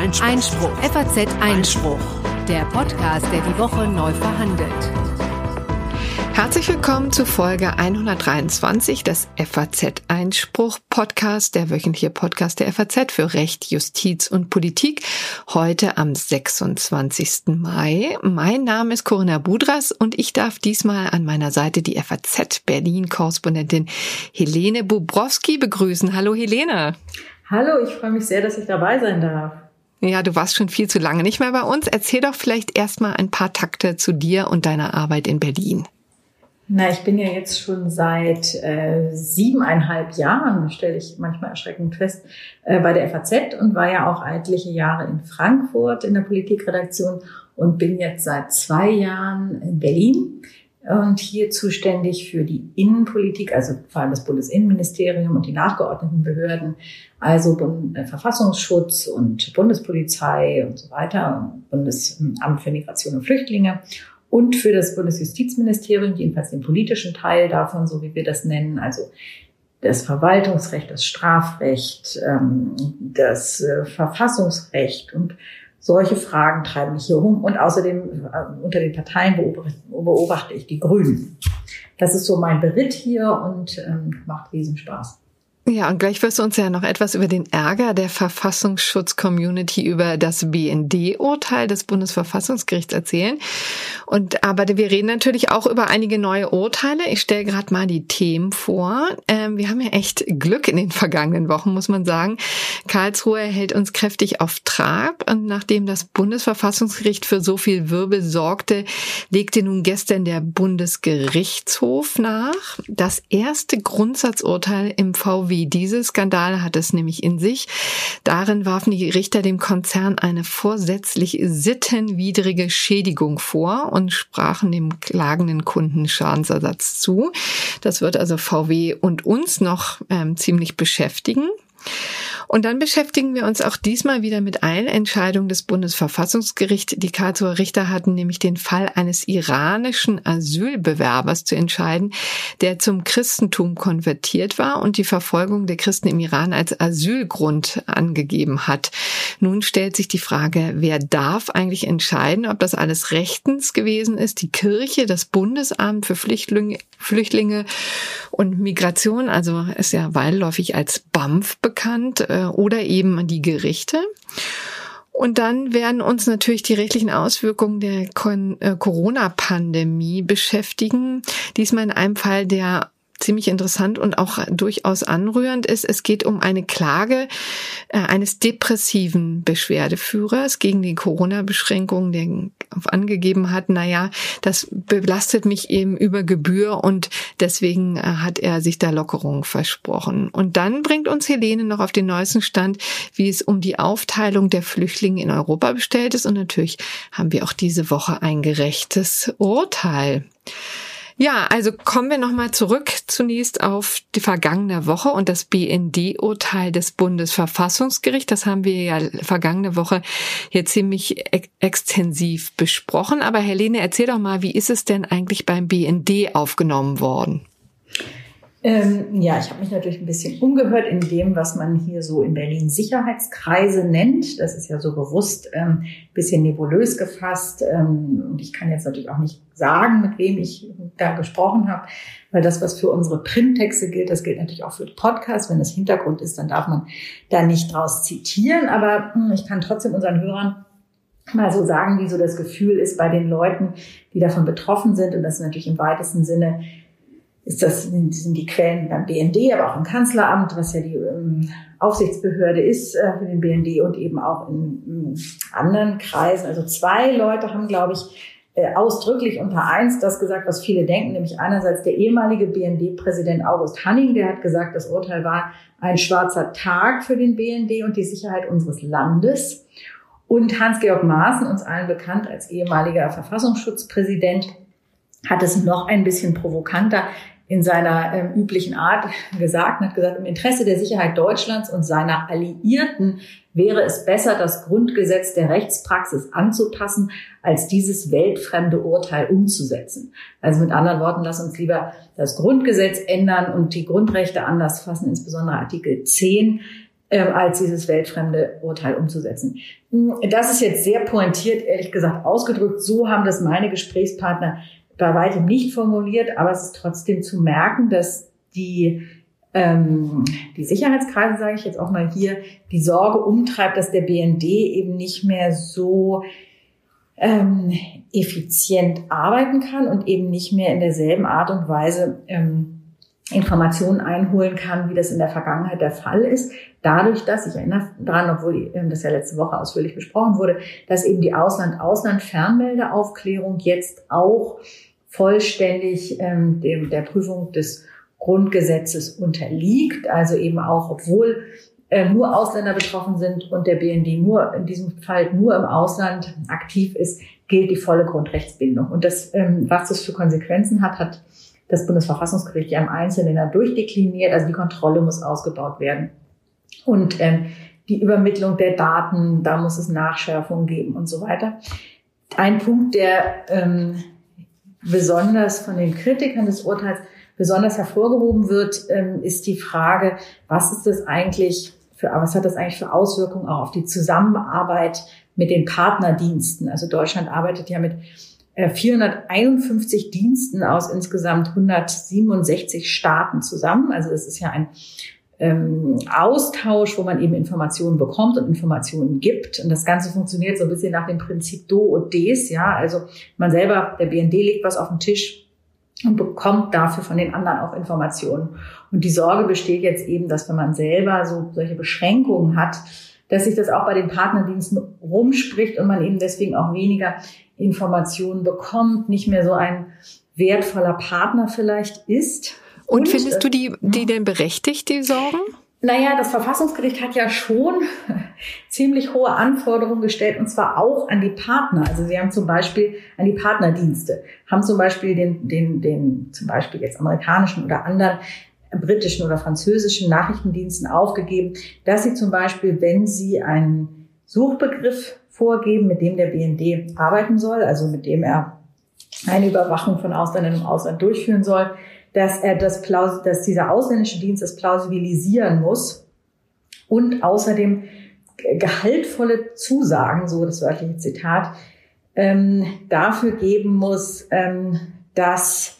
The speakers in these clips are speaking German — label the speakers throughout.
Speaker 1: Einspruch. Einspruch. FAZ Einspruch. Der Podcast, der die Woche neu verhandelt.
Speaker 2: Herzlich willkommen zu Folge 123 des FAZ Einspruch Podcast, der wöchentliche Podcast der FAZ für Recht, Justiz und Politik. Heute am 26. Mai. Mein Name ist Corinna Budras und ich darf diesmal an meiner Seite die FAZ Berlin Korrespondentin Helene Bubrowski begrüßen. Hallo Helene.
Speaker 3: Hallo, ich freue mich sehr, dass ich dabei sein darf.
Speaker 2: Ja, du warst schon viel zu lange nicht mehr bei uns. Erzähl doch vielleicht erstmal ein paar Takte zu dir und deiner Arbeit in Berlin.
Speaker 3: Na, ich bin ja jetzt schon seit äh, siebeneinhalb Jahren, stelle ich manchmal erschreckend fest, äh, bei der FAZ und war ja auch etliche Jahre in Frankfurt in der Politikredaktion und bin jetzt seit zwei Jahren in Berlin und hier zuständig für die Innenpolitik, also vor allem das Bundesinnenministerium und die nachgeordneten Behörden, also äh, Verfassungsschutz und Bundespolizei und so weiter, Bundesamt für Migration und Flüchtlinge und für das Bundesjustizministerium, jedenfalls den politischen Teil davon, so wie wir das nennen, also das Verwaltungsrecht, das Strafrecht, ähm, das äh, Verfassungsrecht und solche Fragen treiben mich hier um. Und außerdem äh, unter den Parteien beobachte ich die Grünen. Das ist so mein Beritt hier und ähm, macht riesen Spaß.
Speaker 2: Ja, und gleich wirst du uns ja noch etwas über den Ärger der Verfassungsschutz-Community über das BND-Urteil des Bundesverfassungsgerichts erzählen. Und aber wir reden natürlich auch über einige neue Urteile. Ich stelle gerade mal die Themen vor. Ähm, wir haben ja echt Glück in den vergangenen Wochen, muss man sagen. Karlsruhe hält uns kräftig auf Trab. Und nachdem das Bundesverfassungsgericht für so viel Wirbel sorgte, legte nun gestern der Bundesgerichtshof nach. Das erste Grundsatzurteil im VW diese Skandale hat es nämlich in sich. Darin warfen die Richter dem Konzern eine vorsätzlich sittenwidrige Schädigung vor und sprachen dem klagenden Kunden Schadensersatz zu. Das wird also VW und uns noch ähm, ziemlich beschäftigen. Und dann beschäftigen wir uns auch diesmal wieder mit Eilentscheidungen des Bundesverfassungsgerichts. Die Karlsruher Richter hatten nämlich den Fall eines iranischen Asylbewerbers zu entscheiden, der zum Christentum konvertiert war und die Verfolgung der Christen im Iran als Asylgrund angegeben hat. Nun stellt sich die Frage, wer darf eigentlich entscheiden, ob das alles rechtens gewesen ist? Die Kirche, das Bundesamt für Flüchtlinge, Flüchtlinge und Migration, also ist ja weitläufig als BAMF bekannt, äh, oder eben die Gerichte. Und dann werden uns natürlich die rechtlichen Auswirkungen der äh, Corona-Pandemie beschäftigen. Diesmal in einem Fall, der ziemlich interessant und auch durchaus anrührend ist. Es geht um eine Klage äh, eines depressiven Beschwerdeführers gegen die Corona-Beschränkungen, der angegeben hat, naja, das belastet mich eben über Gebühr und deswegen äh, hat er sich da Lockerung versprochen. Und dann bringt uns Helene noch auf den neuesten Stand, wie es um die Aufteilung der Flüchtlinge in Europa bestellt ist. Und natürlich haben wir auch diese Woche ein gerechtes Urteil. Ja, also kommen wir nochmal zurück zunächst auf die vergangene Woche und das BND-Urteil des Bundesverfassungsgerichts. Das haben wir ja vergangene Woche hier ziemlich extensiv besprochen. Aber Helene, erzähl doch mal, wie ist es denn eigentlich beim BND aufgenommen worden?
Speaker 3: Ähm, ja, ich habe mich natürlich ein bisschen umgehört in dem, was man hier so in Berlin Sicherheitskreise nennt. Das ist ja so bewusst ähm, bisschen nebulös gefasst. Ähm, und ich kann jetzt natürlich auch nicht sagen, mit wem ich da gesprochen habe, weil das, was für unsere Printtexte gilt, das gilt natürlich auch für Podcasts. Wenn das Hintergrund ist, dann darf man da nicht draus zitieren. Aber mh, hm, ich kann trotzdem unseren Hörern mal so sagen, wie so das Gefühl ist bei den Leuten, die davon betroffen sind. Und das ist natürlich im weitesten Sinne ist das, sind die Quellen beim BND, aber auch im Kanzleramt, was ja die ähm, Aufsichtsbehörde ist äh, für den BND und eben auch in, in anderen Kreisen. Also zwei Leute haben, glaube ich, äh, ausdrücklich unter eins das gesagt, was viele denken, nämlich einerseits der ehemalige BND-Präsident August Hanning, der hat gesagt, das Urteil war ein schwarzer Tag für den BND und die Sicherheit unseres Landes. Und Hans-Georg Maaßen, uns allen bekannt als ehemaliger Verfassungsschutzpräsident, hat es noch ein bisschen provokanter in seiner ähm, üblichen Art gesagt und hat gesagt, im Interesse der Sicherheit Deutschlands und seiner Alliierten wäre es besser, das Grundgesetz der Rechtspraxis anzupassen, als dieses weltfremde Urteil umzusetzen. Also mit anderen Worten, lass uns lieber das Grundgesetz ändern und die Grundrechte anders fassen, insbesondere Artikel 10 ähm, als dieses weltfremde Urteil umzusetzen. Das ist jetzt sehr pointiert, ehrlich gesagt, ausgedrückt. So haben das meine Gesprächspartner bei weitem nicht formuliert, aber es ist trotzdem zu merken, dass die ähm, die Sicherheitskreise, sage ich jetzt auch mal hier, die Sorge umtreibt, dass der BND eben nicht mehr so ähm, effizient arbeiten kann und eben nicht mehr in derselben Art und Weise ähm, Informationen einholen kann, wie das in der Vergangenheit der Fall ist. Dadurch, dass, ich erinnere daran, obwohl ähm, das ja letzte Woche ausführlich besprochen wurde, dass eben die Ausland-Ausland-Fernmeldeaufklärung jetzt auch vollständig ähm, dem, der Prüfung des Grundgesetzes unterliegt. Also eben auch, obwohl äh, nur Ausländer betroffen sind und der BND nur in diesem Fall nur im Ausland aktiv ist, gilt die volle Grundrechtsbindung. Und das, ähm, was das für Konsequenzen hat, hat das Bundesverfassungsgericht ja im Einzelnen dann durchdekliniert. Also die Kontrolle muss ausgebaut werden. Und ähm, die Übermittlung der Daten, da muss es Nachschärfungen geben und so weiter. Ein Punkt, der ähm, besonders von den Kritikern des Urteils besonders hervorgehoben wird, ähm, ist die Frage, was ist das eigentlich für, was hat das eigentlich für Auswirkungen auch auf die Zusammenarbeit mit den Partnerdiensten? Also Deutschland arbeitet ja mit 451 äh, Diensten aus insgesamt 167 Staaten zusammen. Also es ist ja ein ähm, Austausch, wo man eben Informationen bekommt und Informationen gibt. Und das Ganze funktioniert so ein bisschen nach dem Prinzip Do und Des. Ja, also man selber, der BND legt was auf den Tisch und bekommt dafür von den anderen auch Informationen. Und die Sorge besteht jetzt eben, dass wenn man selber so solche Beschränkungen hat, dass sich das auch bei den Partnerdiensten rumspricht und man eben deswegen auch weniger Informationen bekommt, nicht mehr so ein wertvoller Partner vielleicht ist.
Speaker 2: Und, und findest du die, die denn berechtigt, die Sorgen?
Speaker 3: Naja, das Verfassungsgericht hat ja schon ziemlich hohe Anforderungen gestellt und zwar auch an die Partner. Also sie haben zum Beispiel an die Partnerdienste, haben zum Beispiel den, den, den zum Beispiel jetzt amerikanischen oder anderen britischen oder französischen Nachrichtendiensten aufgegeben, dass sie zum Beispiel, wenn sie einen Suchbegriff vorgeben, mit dem der BND arbeiten soll, also mit dem er eine Überwachung von Ausländern im Ausland durchführen soll, dass er das, dass dieser ausländische Dienst das plausibilisieren muss und außerdem gehaltvolle Zusagen, so das wörtliche Zitat, ähm, dafür geben muss, ähm, dass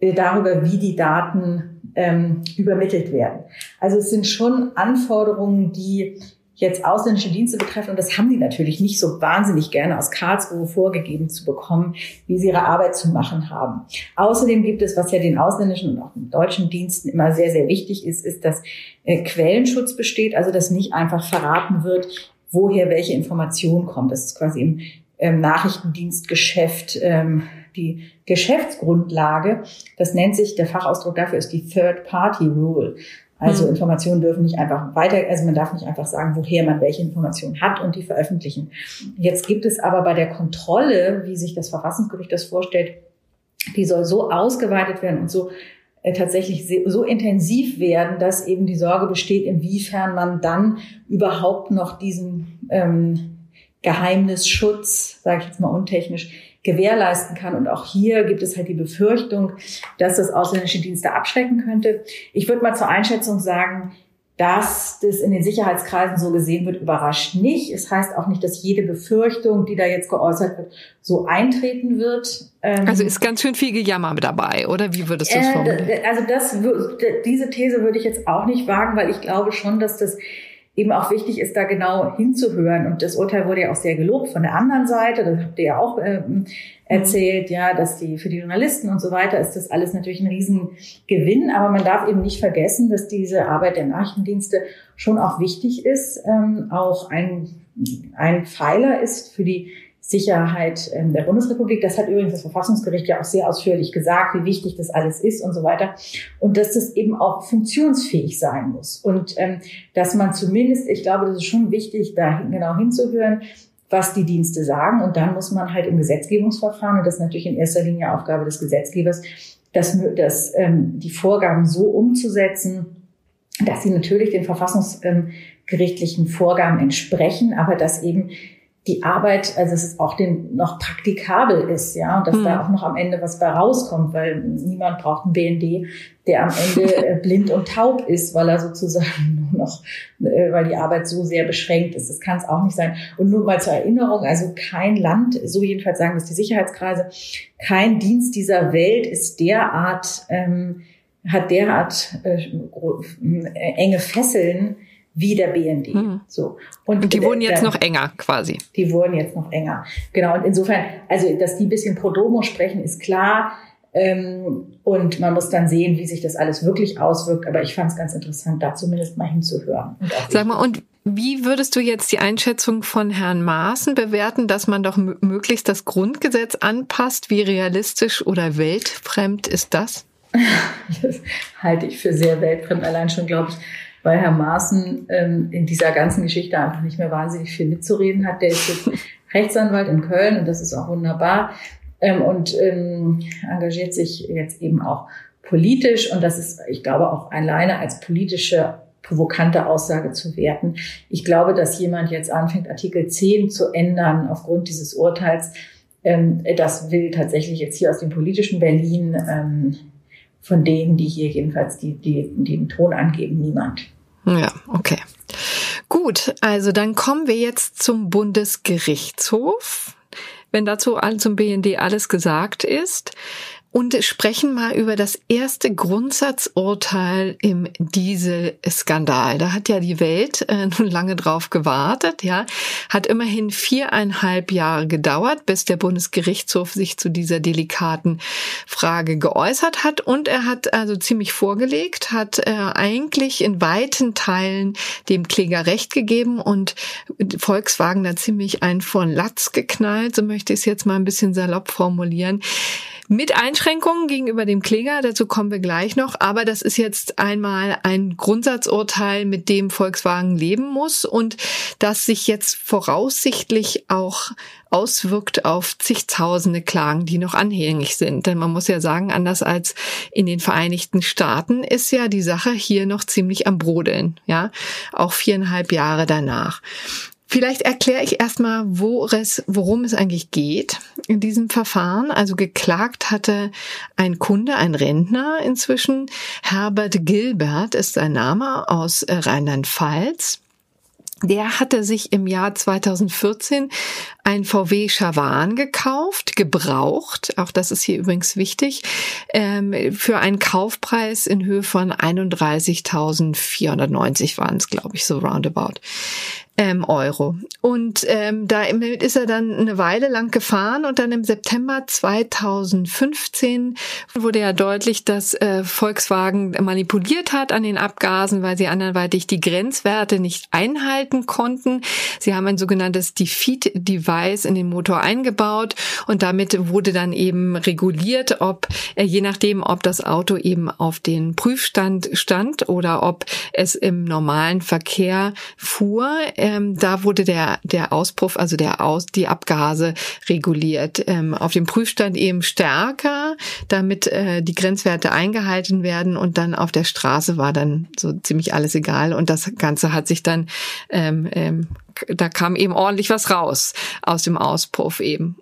Speaker 3: äh, darüber, wie die Daten ähm, übermittelt werden. Also es sind schon Anforderungen, die jetzt ausländische Dienste betreffen, und das haben die natürlich nicht so wahnsinnig gerne aus Karlsruhe vorgegeben zu bekommen, wie sie ihre Arbeit zu machen haben. Außerdem gibt es, was ja den ausländischen und auch den deutschen Diensten immer sehr, sehr wichtig ist, ist, dass äh, Quellenschutz besteht, also dass nicht einfach verraten wird, woher welche Information kommt. Das ist quasi im ähm, Nachrichtendienstgeschäft ähm, die Geschäftsgrundlage. Das nennt sich, der Fachausdruck dafür ist die Third Party Rule. Also mhm. Informationen dürfen nicht einfach weiter, also man darf nicht einfach sagen, woher man welche Informationen hat und die veröffentlichen. Jetzt gibt es aber bei der Kontrolle, wie sich das Verfassungsgericht das vorstellt, die soll so ausgeweitet werden und so äh, tatsächlich so intensiv werden, dass eben die Sorge besteht, inwiefern man dann überhaupt noch diesen ähm, Geheimnisschutz, sage ich jetzt mal untechnisch, gewährleisten kann. Und auch hier gibt es halt die Befürchtung, dass das ausländische Dienste abschrecken könnte. Ich würde mal zur Einschätzung sagen, dass das in den Sicherheitskreisen so gesehen wird, überrascht nicht. Es heißt auch nicht, dass jede Befürchtung, die da jetzt geäußert wird, so eintreten wird.
Speaker 2: Ähm, also ist ganz schön viel Gejammer mit dabei, oder wie würdest du es äh, formulieren?
Speaker 3: Also das, diese These würde ich jetzt auch nicht wagen, weil ich glaube schon, dass das eben auch wichtig ist, da genau hinzuhören. Und das Urteil wurde ja auch sehr gelobt von der anderen Seite. Das habt ihr ja auch ähm, erzählt, ja, dass die für die Journalisten und so weiter ist das alles natürlich ein Riesengewinn. Aber man darf eben nicht vergessen, dass diese Arbeit der Nachrichtendienste schon auch wichtig ist, ähm, auch ein, ein Pfeiler ist für die Sicherheit ähm, der Bundesrepublik. Das hat übrigens das Verfassungsgericht ja auch sehr ausführlich gesagt, wie wichtig das alles ist und so weiter. Und dass das eben auch funktionsfähig sein muss. Und ähm, dass man zumindest, ich glaube, das ist schon wichtig, da genau hinzuhören, was die Dienste sagen. Und dann muss man halt im Gesetzgebungsverfahren, und das ist natürlich in erster Linie Aufgabe des Gesetzgebers, das, das, ähm, die Vorgaben so umzusetzen, dass sie natürlich den verfassungsgerichtlichen Vorgaben entsprechen, aber dass eben die Arbeit, also dass es auch den noch praktikabel ist, ja, und dass mhm. da auch noch am Ende was bei rauskommt, weil niemand braucht einen BND, der am Ende äh, blind und taub ist, weil er sozusagen nur noch, äh, weil die Arbeit so sehr beschränkt ist. Das kann es auch nicht sein. Und nur mal zur Erinnerung, also kein Land, so jedenfalls sagen das die Sicherheitskreise, kein Dienst dieser Welt ist derart, ähm, hat derart äh, äh enge Fesseln, wie der BND.
Speaker 2: Mhm. So. Und, und die wurden jetzt noch enger quasi.
Speaker 3: Die wurden jetzt noch enger. Genau. Und insofern, also, dass die ein bisschen pro domo sprechen, ist klar. Ähm, und man muss dann sehen, wie sich das alles wirklich auswirkt. Aber ich fand es ganz interessant, da zumindest mal hinzuhören.
Speaker 2: Sag mal, und wie würdest du jetzt die Einschätzung von Herrn Maaßen bewerten, dass man doch möglichst das Grundgesetz anpasst? Wie realistisch oder weltfremd ist das?
Speaker 3: das halte ich für sehr weltfremd. Allein schon, glaube ich, weil Herr Maaßen ähm, in dieser ganzen Geschichte einfach nicht mehr wahnsinnig viel mitzureden hat. Der ist jetzt Rechtsanwalt in Köln und das ist auch wunderbar ähm, und ähm, engagiert sich jetzt eben auch politisch und das ist, ich glaube, auch alleine als politische provokante Aussage zu werten. Ich glaube, dass jemand jetzt anfängt, Artikel 10 zu ändern aufgrund dieses Urteils, ähm, das will tatsächlich jetzt hier aus dem politischen Berlin ähm, von denen, die hier jedenfalls die, die, die den Ton angeben, niemand.
Speaker 2: Ja, okay. Gut, also dann kommen wir jetzt zum Bundesgerichtshof. Wenn dazu zum BND alles gesagt ist, und sprechen mal über das erste Grundsatzurteil im Dieselskandal. Da hat ja die Welt äh, nun lange drauf gewartet, ja, hat immerhin viereinhalb Jahre gedauert, bis der Bundesgerichtshof sich zu dieser delikaten Frage geäußert hat und er hat also ziemlich vorgelegt, hat äh, eigentlich in weiten Teilen dem Kläger Recht gegeben und Volkswagen da ziemlich einen von Latz geknallt, so möchte ich es jetzt mal ein bisschen salopp formulieren. Mit Einschränkungen gegenüber dem Kläger, dazu kommen wir gleich noch, aber das ist jetzt einmal ein Grundsatzurteil, mit dem Volkswagen leben muss und das sich jetzt voraussichtlich auch auswirkt auf zigtausende Klagen, die noch anhängig sind. Denn man muss ja sagen, anders als in den Vereinigten Staaten ist ja die Sache hier noch ziemlich am Brodeln, ja, auch viereinhalb Jahre danach. Vielleicht erkläre ich erstmal, worum es eigentlich geht in diesem Verfahren. Also geklagt hatte ein Kunde, ein Rentner inzwischen. Herbert Gilbert ist sein Name aus Rheinland-Pfalz. Der hatte sich im Jahr 2014 ein VW Chavan gekauft, gebraucht, auch das ist hier übrigens wichtig, ähm, für einen Kaufpreis in Höhe von 31.490 waren es, glaube ich, so roundabout ähm, Euro. Und ähm, da ist er dann eine Weile lang gefahren und dann im September 2015 wurde ja deutlich, dass äh, Volkswagen manipuliert hat an den Abgasen, weil sie anderweitig die Grenzwerte nicht einhalten konnten. Sie haben ein sogenanntes Defeat-Device in den Motor eingebaut und damit wurde dann eben reguliert, ob äh, je nachdem, ob das Auto eben auf den Prüfstand stand oder ob es im normalen Verkehr fuhr. Äh, ähm, da wurde der, der Auspuff, also der Aus, die Abgase reguliert. Ähm, auf dem Prüfstand eben stärker, damit äh, die Grenzwerte eingehalten werden und dann auf der Straße war dann so ziemlich alles egal und das Ganze hat sich dann ähm, ähm, da kam eben ordentlich was raus aus dem Auspuff eben.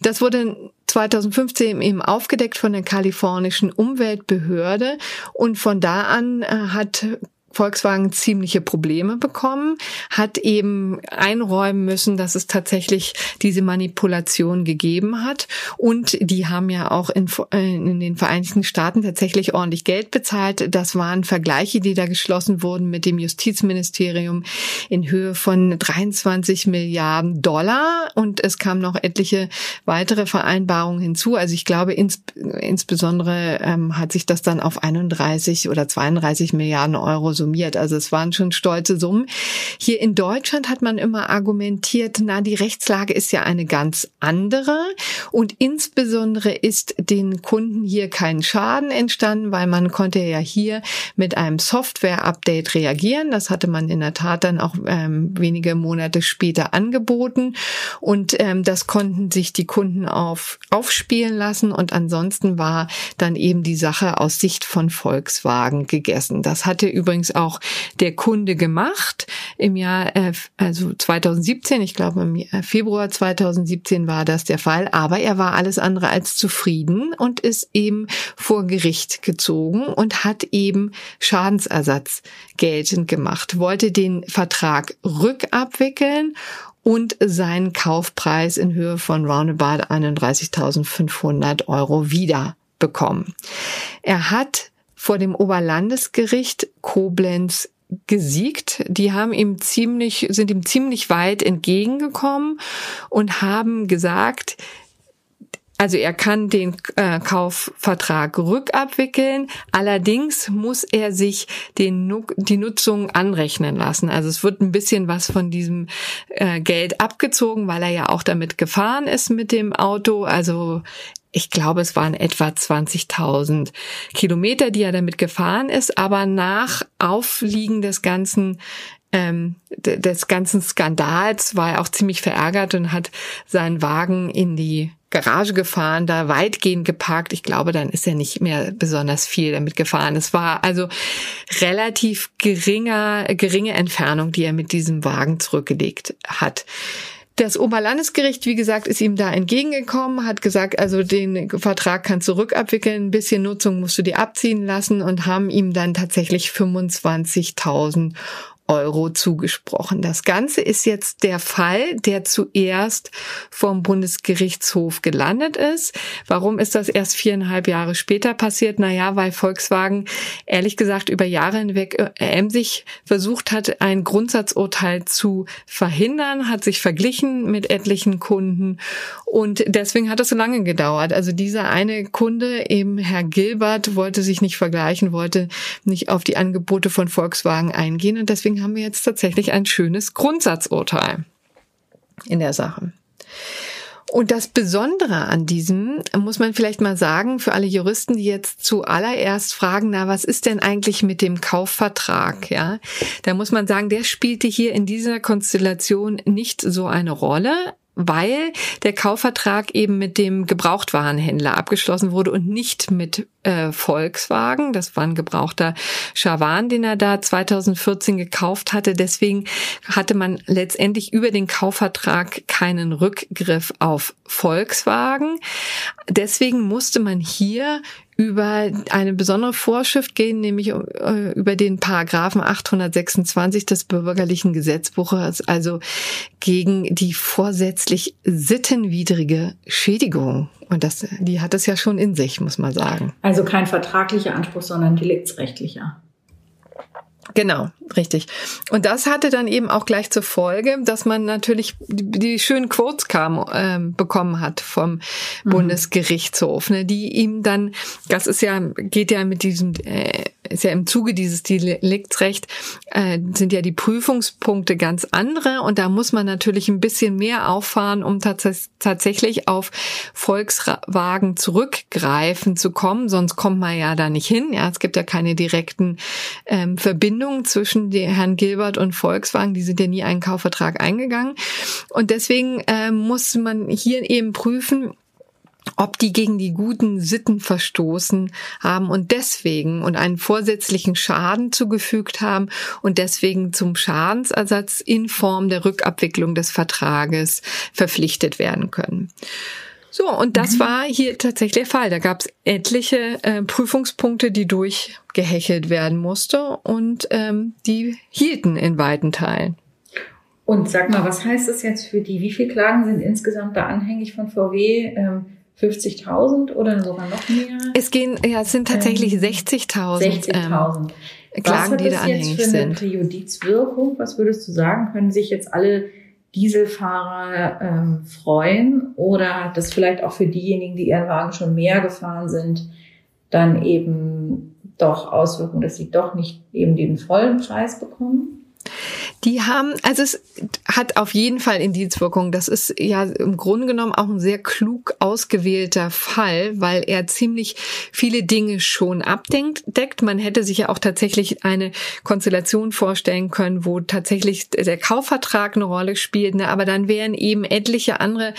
Speaker 2: Das wurde 2015 eben aufgedeckt von der kalifornischen Umweltbehörde und von da an äh, hat Volkswagen ziemliche Probleme bekommen, hat eben einräumen müssen, dass es tatsächlich diese Manipulation gegeben hat. Und die haben ja auch in, äh, in, den Vereinigten Staaten tatsächlich ordentlich Geld bezahlt. Das waren Vergleiche, die da geschlossen wurden mit dem Justizministerium in Höhe von 23 Milliarden Dollar. Und es kamen noch etliche weitere Vereinbarungen hinzu. Also ich glaube, ins, insbesondere ähm, hat sich das dann auf 31 oder 32 Milliarden Euro summiert. Also es waren schon stolze Summen. Hier in Deutschland hat man immer argumentiert, na, die Rechtslage ist ja eine ganz andere und insbesondere ist den Kunden hier kein Schaden entstanden, weil man konnte ja hier mit einem Software-Update reagieren. Das hatte man in der Tat dann auch ähm, wenige Monate später angeboten und ähm, das konnten sich die Kunden auf, aufspielen lassen und ansonsten war dann eben die Sache aus Sicht von Volkswagen gegessen. Das hatte übrigens übrigens auch der Kunde gemacht im Jahr, äh, also 2017, ich glaube im Februar 2017 war das der Fall, aber er war alles andere als zufrieden und ist eben vor Gericht gezogen und hat eben Schadensersatz geltend gemacht, wollte den Vertrag rückabwickeln und seinen Kaufpreis in Höhe von roundabout 31.500 Euro wieder bekommen. Er hat vor dem Oberlandesgericht Koblenz gesiegt. Die haben ihm ziemlich, sind ihm ziemlich weit entgegengekommen und haben gesagt, also er kann den äh, Kaufvertrag rückabwickeln, allerdings muss er sich den, die Nutzung anrechnen lassen. Also es wird ein bisschen was von diesem äh, Geld abgezogen, weil er ja auch damit gefahren ist mit dem Auto. Also ich glaube, es waren etwa 20.000 Kilometer, die er damit gefahren ist, aber nach Aufliegen des ganzen ähm, des ganzen Skandals war er auch ziemlich verärgert und hat seinen Wagen in die Garage gefahren, da weitgehend geparkt. Ich glaube, dann ist er nicht mehr besonders viel damit gefahren. Es war also relativ geringer, geringe Entfernung, die er mit diesem Wagen zurückgelegt hat. Das Oberlandesgericht, wie gesagt, ist ihm da entgegengekommen, hat gesagt, also den Vertrag kannst du rückabwickeln, ein bisschen Nutzung musst du dir abziehen lassen und haben ihm dann tatsächlich 25.000 Euro zugesprochen. Das Ganze ist jetzt der Fall, der zuerst vom Bundesgerichtshof gelandet ist. Warum ist das erst viereinhalb Jahre später passiert? Naja, weil Volkswagen ehrlich gesagt über Jahre hinweg äh, emsig versucht hat, ein Grundsatzurteil zu verhindern, hat sich verglichen mit etlichen Kunden und deswegen hat es so lange gedauert. Also dieser eine Kunde, eben Herr Gilbert, wollte sich nicht vergleichen, wollte nicht auf die Angebote von Volkswagen eingehen und deswegen haben wir jetzt tatsächlich ein schönes Grundsatzurteil in der Sache. Und das Besondere an diesem muss man vielleicht mal sagen, für alle Juristen, die jetzt zuallererst fragen, na, was ist denn eigentlich mit dem Kaufvertrag? Ja, da muss man sagen, der spielte hier in dieser Konstellation nicht so eine Rolle weil der Kaufvertrag eben mit dem Gebrauchtwarenhändler abgeschlossen wurde und nicht mit äh, Volkswagen. Das war ein gebrauchter Schawan, den er da 2014 gekauft hatte. Deswegen hatte man letztendlich über den Kaufvertrag keinen Rückgriff auf Volkswagen. Deswegen musste man hier über eine besondere Vorschrift gehen, nämlich äh, über den Paragraphen 826 des bürgerlichen Gesetzbuches, also gegen die vorsätzlich sittenwidrige Schädigung. Und das, die hat es ja schon in sich, muss man sagen.
Speaker 3: Also kein vertraglicher Anspruch, sondern deliktsrechtlicher.
Speaker 2: Genau, richtig. Und das hatte dann eben auch gleich zur Folge, dass man natürlich die, die schönen Quotes kam, ähm, bekommen hat vom mhm. Bundesgerichtshof, ne, die ihm dann, das ist ja, geht ja mit diesem, äh, ist ja im Zuge dieses Deliktsrecht, äh, sind ja die Prüfungspunkte ganz andere und da muss man natürlich ein bisschen mehr auffahren, um tats tatsächlich auf Volkswagen zurückgreifen zu kommen, sonst kommt man ja da nicht hin. Ja, es gibt ja keine direkten ähm, Verbindungen zwischen Herrn Gilbert und Volkswagen, die sind ja nie einen Kaufvertrag eingegangen und deswegen äh, muss man hier eben prüfen, ob die gegen die guten Sitten verstoßen haben und deswegen und einen vorsätzlichen Schaden zugefügt haben und deswegen zum Schadensersatz in Form der Rückabwicklung des Vertrages verpflichtet werden können. So, und das mhm. war hier tatsächlich der Fall. Da gab es etliche äh, Prüfungspunkte, die durchgehechelt werden musste und ähm, die hielten in weiten Teilen.
Speaker 3: Und sag mal, was heißt das jetzt für die? Wie viele Klagen sind insgesamt da anhängig von VW? Ähm 50.000 oder sogar noch mehr?
Speaker 2: Es gehen, ja, es sind tatsächlich ähm, 60.000
Speaker 3: 60.000 ähm, Klagen, die da anhängig sind. Was hat das jetzt für eine Präjudizwirkung? Was würdest du sagen? Können sich jetzt alle Dieselfahrer ähm, freuen oder das vielleicht auch für diejenigen, die ihren Wagen schon mehr gefahren sind, dann eben doch Auswirkungen, dass sie doch nicht eben den vollen Preis bekommen?
Speaker 2: Die haben, also es hat auf jeden Fall Indizwirkung. Das ist ja im Grunde genommen auch ein sehr klug ausgewählter Fall, weil er ziemlich viele Dinge schon abdeckt. Man hätte sich ja auch tatsächlich eine Konstellation vorstellen können, wo tatsächlich der Kaufvertrag eine Rolle spielt, ne? aber dann wären eben etliche andere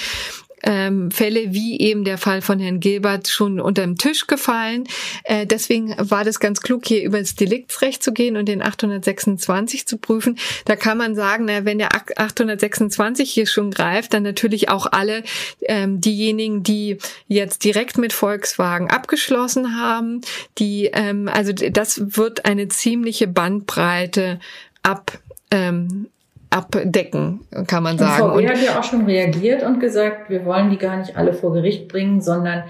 Speaker 2: ähm, Fälle wie eben der Fall von Herrn Gilbert schon unter den Tisch gefallen. Äh, deswegen war das ganz klug, hier über das Deliktsrecht zu gehen und den 826 zu prüfen. Da kann man sagen, na, wenn der 826 hier schon greift, dann natürlich auch alle ähm, diejenigen, die jetzt direkt mit Volkswagen abgeschlossen haben, die ähm, also das wird eine ziemliche Bandbreite ab ähm, abdecken, kann man sagen.
Speaker 3: Und VW hat ja auch schon reagiert und gesagt, wir wollen die gar nicht alle vor Gericht bringen, sondern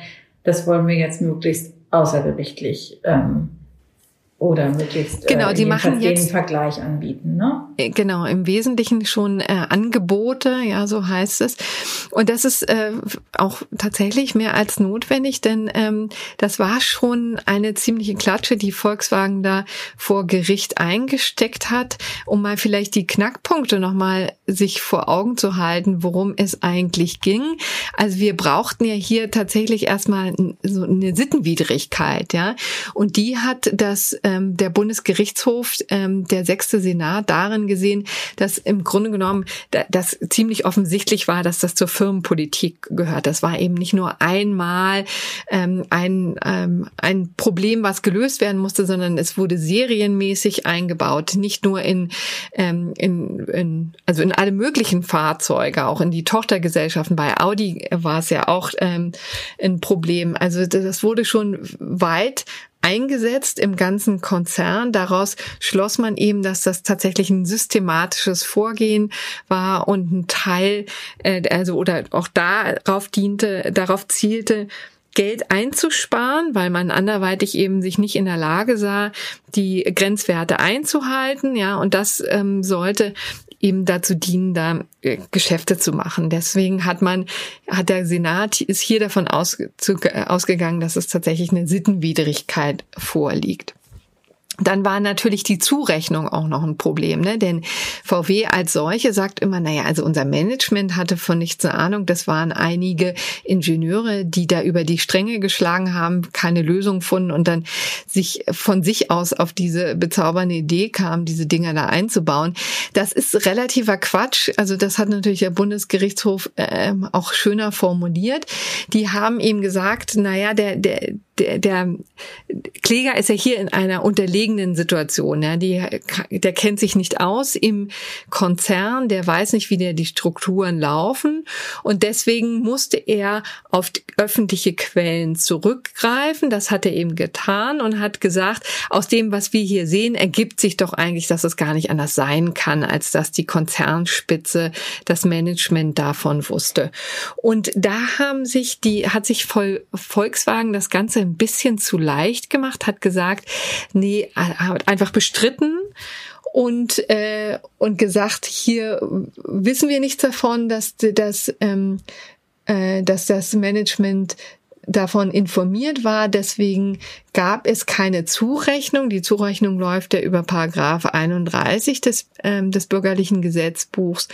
Speaker 3: das wollen wir jetzt möglichst außergerichtlich ähm, oder möglichst
Speaker 2: genau, äh, die machen jetzt
Speaker 3: den Vergleich anbieten. Ne?
Speaker 2: Äh, genau, im Wesentlichen schon äh, Angebote, ja, so heißt es. Und das ist äh, auch tatsächlich mehr als notwendig, denn ähm, das war schon eine ziemliche Klatsche, die Volkswagen da vor Gericht eingesteckt hat, um mal vielleicht die Knackpunkte nochmal sich vor Augen zu halten, worum es eigentlich ging. Also wir brauchten ja hier tatsächlich erstmal so eine Sittenwidrigkeit, ja. Und die hat das äh, ähm, der Bundesgerichtshof, ähm, der sechste Senat darin gesehen, dass im Grunde genommen da, das ziemlich offensichtlich war, dass das zur Firmenpolitik gehört. Das war eben nicht nur einmal ähm, ein, ähm, ein Problem, was gelöst werden musste, sondern es wurde serienmäßig eingebaut, nicht nur in, ähm, in, in also in alle möglichen Fahrzeuge, auch in die Tochtergesellschaften. Bei Audi war es ja auch ähm, ein Problem. Also das wurde schon weit eingesetzt im ganzen Konzern. Daraus schloss man eben, dass das tatsächlich ein systematisches Vorgehen war und ein Teil, äh, also oder auch darauf diente, darauf zielte, Geld einzusparen, weil man anderweitig eben sich nicht in der Lage sah, die Grenzwerte einzuhalten, ja, und das ähm, sollte eben dazu dienen, da äh, Geschäfte zu machen. Deswegen hat man, hat der Senat ist hier davon aus, zu, äh, ausgegangen, dass es tatsächlich eine Sittenwidrigkeit vorliegt. Dann war natürlich die Zurechnung auch noch ein Problem, ne? Denn VW als solche sagt immer, naja, also unser Management hatte von nichts eine Ahnung. Das waren einige Ingenieure, die da über die Stränge geschlagen haben, keine Lösung gefunden und dann sich von sich aus auf diese bezaubernde Idee kam, diese Dinger da einzubauen. Das ist relativer Quatsch. Also das hat natürlich der Bundesgerichtshof äh, auch schöner formuliert. Die haben eben gesagt, naja, der, der, der, der Kläger ist ja hier in einer unterlegenen Situation. Ja, die, der kennt sich nicht aus im Konzern, der weiß nicht, wie der die Strukturen laufen und deswegen musste er auf öffentliche Quellen zurückgreifen. Das hat er eben getan und hat gesagt, aus dem, was wir hier sehen, ergibt sich doch eigentlich, dass es gar nicht anders sein kann, als dass die Konzernspitze das Management davon wusste. Und da haben sich die, hat sich Volkswagen das Ganze ein bisschen zu leicht gemacht, hat gesagt, nee, hat einfach bestritten und äh, und gesagt, hier wissen wir nichts davon, dass dass ähm, äh, dass das Management davon informiert war. Deswegen gab es keine Zurechnung. Die Zurechnung läuft ja über Paragraph 31 des, ähm, des bürgerlichen Gesetzbuchs.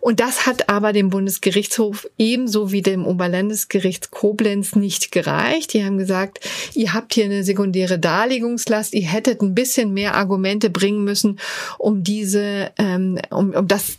Speaker 2: Und das hat aber dem Bundesgerichtshof ebenso wie dem Oberlandesgericht Koblenz nicht gereicht. Die haben gesagt, ihr habt hier eine sekundäre Darlegungslast. Ihr hättet ein bisschen mehr Argumente bringen müssen, um diese, ähm, um, um das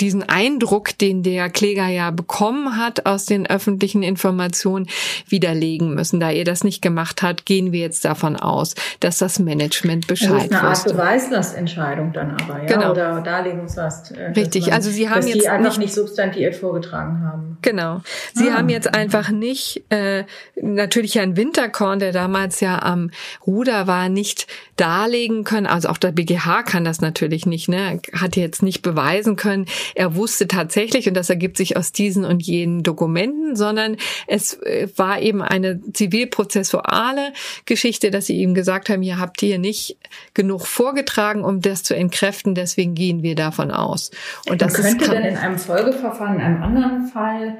Speaker 2: diesen Eindruck, den der Kläger ja bekommen hat aus den öffentlichen Informationen, widerlegen müssen. Da ihr das nicht gemacht habt, gehen wir jetzt davon aus, dass das Management Bescheid
Speaker 3: das ist eine
Speaker 2: Art
Speaker 3: Beweislastentscheidung dann aber, ja?
Speaker 2: Genau.
Speaker 3: Oder Darlegungslast.
Speaker 2: Äh, Richtig,
Speaker 3: man,
Speaker 2: also Sie haben
Speaker 3: dass
Speaker 2: jetzt
Speaker 3: die einfach
Speaker 2: nicht,
Speaker 3: nicht substantiiert vorgetragen haben.
Speaker 2: Genau. Sie
Speaker 3: Ah.
Speaker 2: haben jetzt einfach nicht, äh, natürlich Herrn Winterkorn, der damals ja am Ruder war, nicht darlegen können. Also auch der BGH kann das natürlich nicht, ne? Hat jetzt nicht beweisen können, er wusste tatsächlich, und das ergibt sich aus diesen und jenen Dokumenten, sondern es äh, war eben eine zivilprozessuale Geschichte, dass sie ihm gesagt haben, ihr habt hier nicht genug vorgetragen, um das zu entkräften, deswegen gehen wir davon aus. Und das
Speaker 3: könnte
Speaker 2: ist
Speaker 3: denn in einem Folgeverfahren, in einem anderen Fall,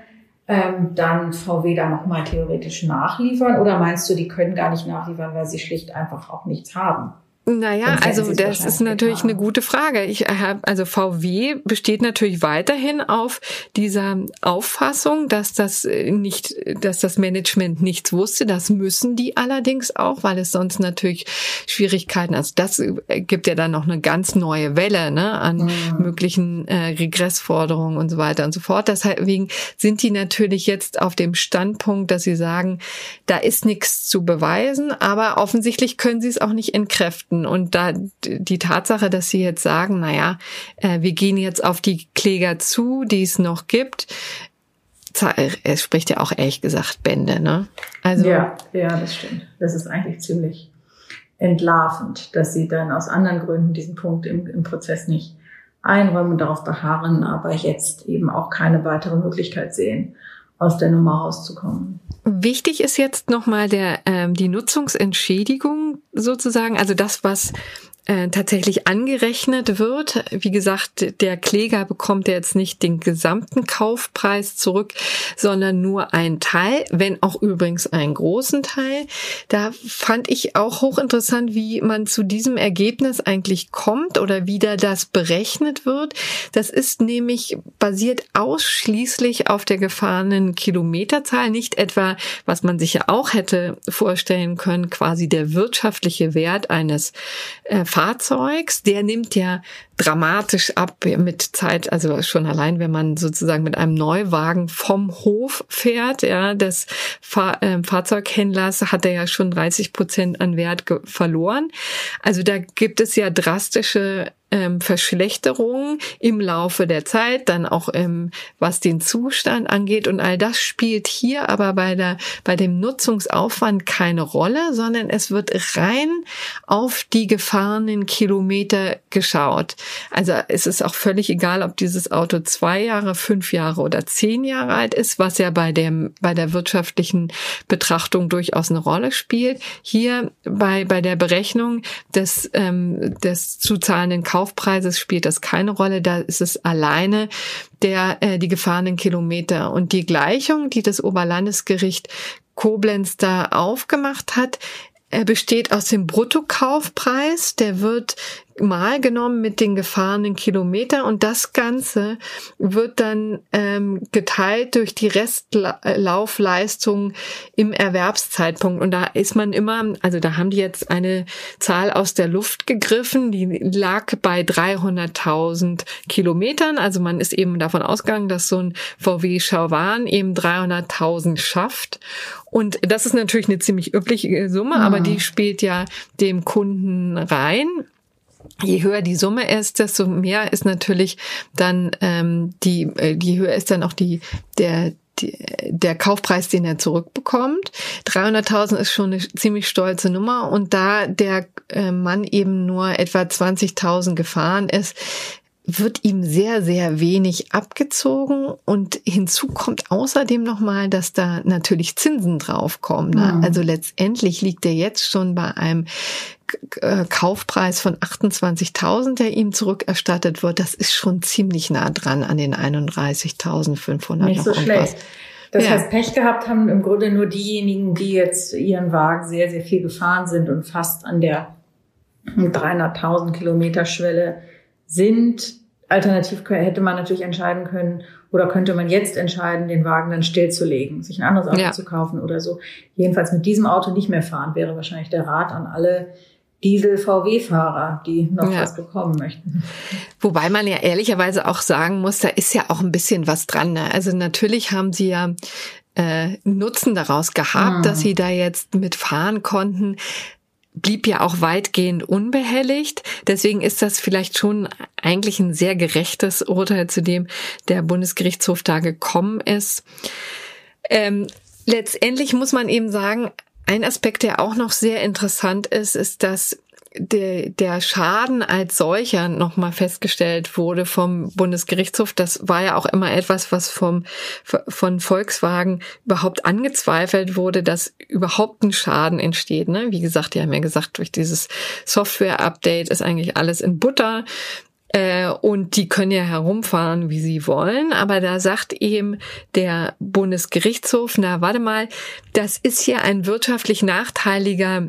Speaker 3: ähm, dann VW da nochmal theoretisch nachliefern? Oder meinst du, die können gar nicht nachliefern, weil sie schlicht einfach auch nichts haben?
Speaker 2: Naja, also das ist natürlich getan. eine gute Frage. Ich habe also VW besteht natürlich weiterhin auf dieser Auffassung, dass das nicht, dass das Management nichts wusste. Das müssen die allerdings auch, weil es sonst natürlich Schwierigkeiten. Also das gibt ja dann noch eine ganz neue Welle ne, an mhm. möglichen äh, Regressforderungen und so weiter und so fort. Deswegen sind die natürlich jetzt auf dem Standpunkt, dass sie sagen, da ist nichts zu beweisen, aber offensichtlich können sie es auch nicht entkräften finden. Und da die Tatsache, dass sie jetzt sagen, naja, äh, wir gehen jetzt auf die Kläger zu, die es noch gibt, es spricht ja auch ehrlich gesagt Bände, ne?
Speaker 3: Also ja, ja, das stimmt. Das ist eigentlich ziemlich entlarvend, dass sie dann aus anderen Gründen diesen Punkt im, im Prozess nicht einräumen und darauf beharren, aber jetzt eben auch keine weitere Möglichkeit sehen, aus der Nummer rauszukommen.
Speaker 2: Wichtig ist jetzt nochmal der ähm, die Nutzungsentschädigung sozusagen, also das, was äh, tatsächlich angerechnet wird. Wie gesagt, der Kläger bekommt jetzt nicht den gesamten Kaufpreis zurück, sondern nur einen Teil, wenn auch übrigens einen großen Teil. Da fand ich auch hochinteressant, wie man zu diesem Ergebnis eigentlich kommt oder wie da das berechnet wird. Das ist nämlich basiert ausschließlich auf der gefahrenen Kilometerzahl, nicht etwa, was man sich ja auch hätte vorstellen können, quasi der wirtschaftliche Wert eines äh, Fahrzeugs, der nimmt ja dramatisch ab mit Zeit, also schon allein, wenn man sozusagen mit einem Neuwagen vom Hof fährt, ja, des Fahr äh, Fahrzeughändlers hat er ja schon 30 Prozent an Wert verloren. Also da gibt es ja drastische ähm, Verschlechterungen im Laufe der Zeit, dann auch ähm, was den Zustand angeht und all das spielt hier aber bei der bei dem Nutzungsaufwand keine Rolle, sondern es wird rein auf die gefahrenen Kilometer geschaut. Also es ist auch völlig egal, ob dieses Auto zwei Jahre, fünf Jahre oder zehn Jahre alt ist, was ja bei dem bei der wirtschaftlichen Betrachtung durchaus eine Rolle spielt. Hier bei bei der Berechnung des ähm, des zu zahlenden Kaufpreises spielt das keine Rolle. Da ist es alleine der äh, die gefahrenen Kilometer und die Gleichung, die das Oberlandesgericht Koblenz da aufgemacht hat, er besteht aus dem Bruttokaufpreis, der wird mal genommen mit den gefahrenen Kilometern und das Ganze wird dann ähm, geteilt durch die Restlaufleistung im Erwerbszeitpunkt. Und da ist man immer, also da haben die jetzt eine Zahl aus der Luft gegriffen, die lag bei 300.000 Kilometern. Also man ist eben davon ausgegangen, dass so ein VW Schauwan eben 300.000 schafft. Und das ist natürlich eine ziemlich übliche Summe, mhm. aber die spielt ja dem Kunden rein je höher die Summe ist, desto mehr ist natürlich dann ähm, die, äh, die höher ist dann auch die der die, der Kaufpreis, den er zurückbekommt. 300.000 ist schon eine ziemlich stolze Nummer und da der äh, Mann eben nur etwa 20.000 gefahren ist, wird ihm sehr, sehr wenig abgezogen und hinzu kommt außerdem nochmal, dass da natürlich Zinsen draufkommen. Ne? Mhm. Also letztendlich liegt er jetzt schon bei einem äh, Kaufpreis von 28.000, der ihm zurückerstattet wird. Das ist schon ziemlich nah dran an den 31.500.
Speaker 3: Nicht so schlecht. Das ja. heißt, Pech gehabt haben im Grunde nur diejenigen, die jetzt ihren Wagen sehr, sehr viel gefahren sind und fast an der 300.000 Kilometer Schwelle sind. Alternativ hätte man natürlich entscheiden können oder könnte man jetzt entscheiden, den Wagen dann stillzulegen, sich ein anderes Auto ja. zu kaufen oder so. Jedenfalls mit diesem Auto nicht mehr fahren, wäre wahrscheinlich der Rat an alle Diesel-VW-Fahrer, die noch ja. was bekommen möchten.
Speaker 2: Wobei man ja ehrlicherweise auch sagen muss, da ist ja auch ein bisschen was dran. Ne? Also natürlich haben sie ja äh, Nutzen daraus gehabt, hm. dass sie da jetzt mitfahren konnten blieb ja auch weitgehend unbehelligt. Deswegen ist das vielleicht schon eigentlich ein sehr gerechtes Urteil, zu dem der Bundesgerichtshof da gekommen ist. Ähm, letztendlich muss man eben sagen, ein Aspekt, der auch noch sehr interessant ist, ist, dass der, der Schaden als solcher nochmal festgestellt wurde vom Bundesgerichtshof. Das war ja auch immer etwas, was vom, von Volkswagen überhaupt angezweifelt wurde, dass überhaupt ein Schaden entsteht. Ne? Wie gesagt, die haben ja gesagt, durch dieses Software-Update ist eigentlich alles in Butter. Äh, und die können ja herumfahren, wie sie wollen. Aber da sagt eben der Bundesgerichtshof, na warte mal, das ist ja ein wirtschaftlich nachteiliger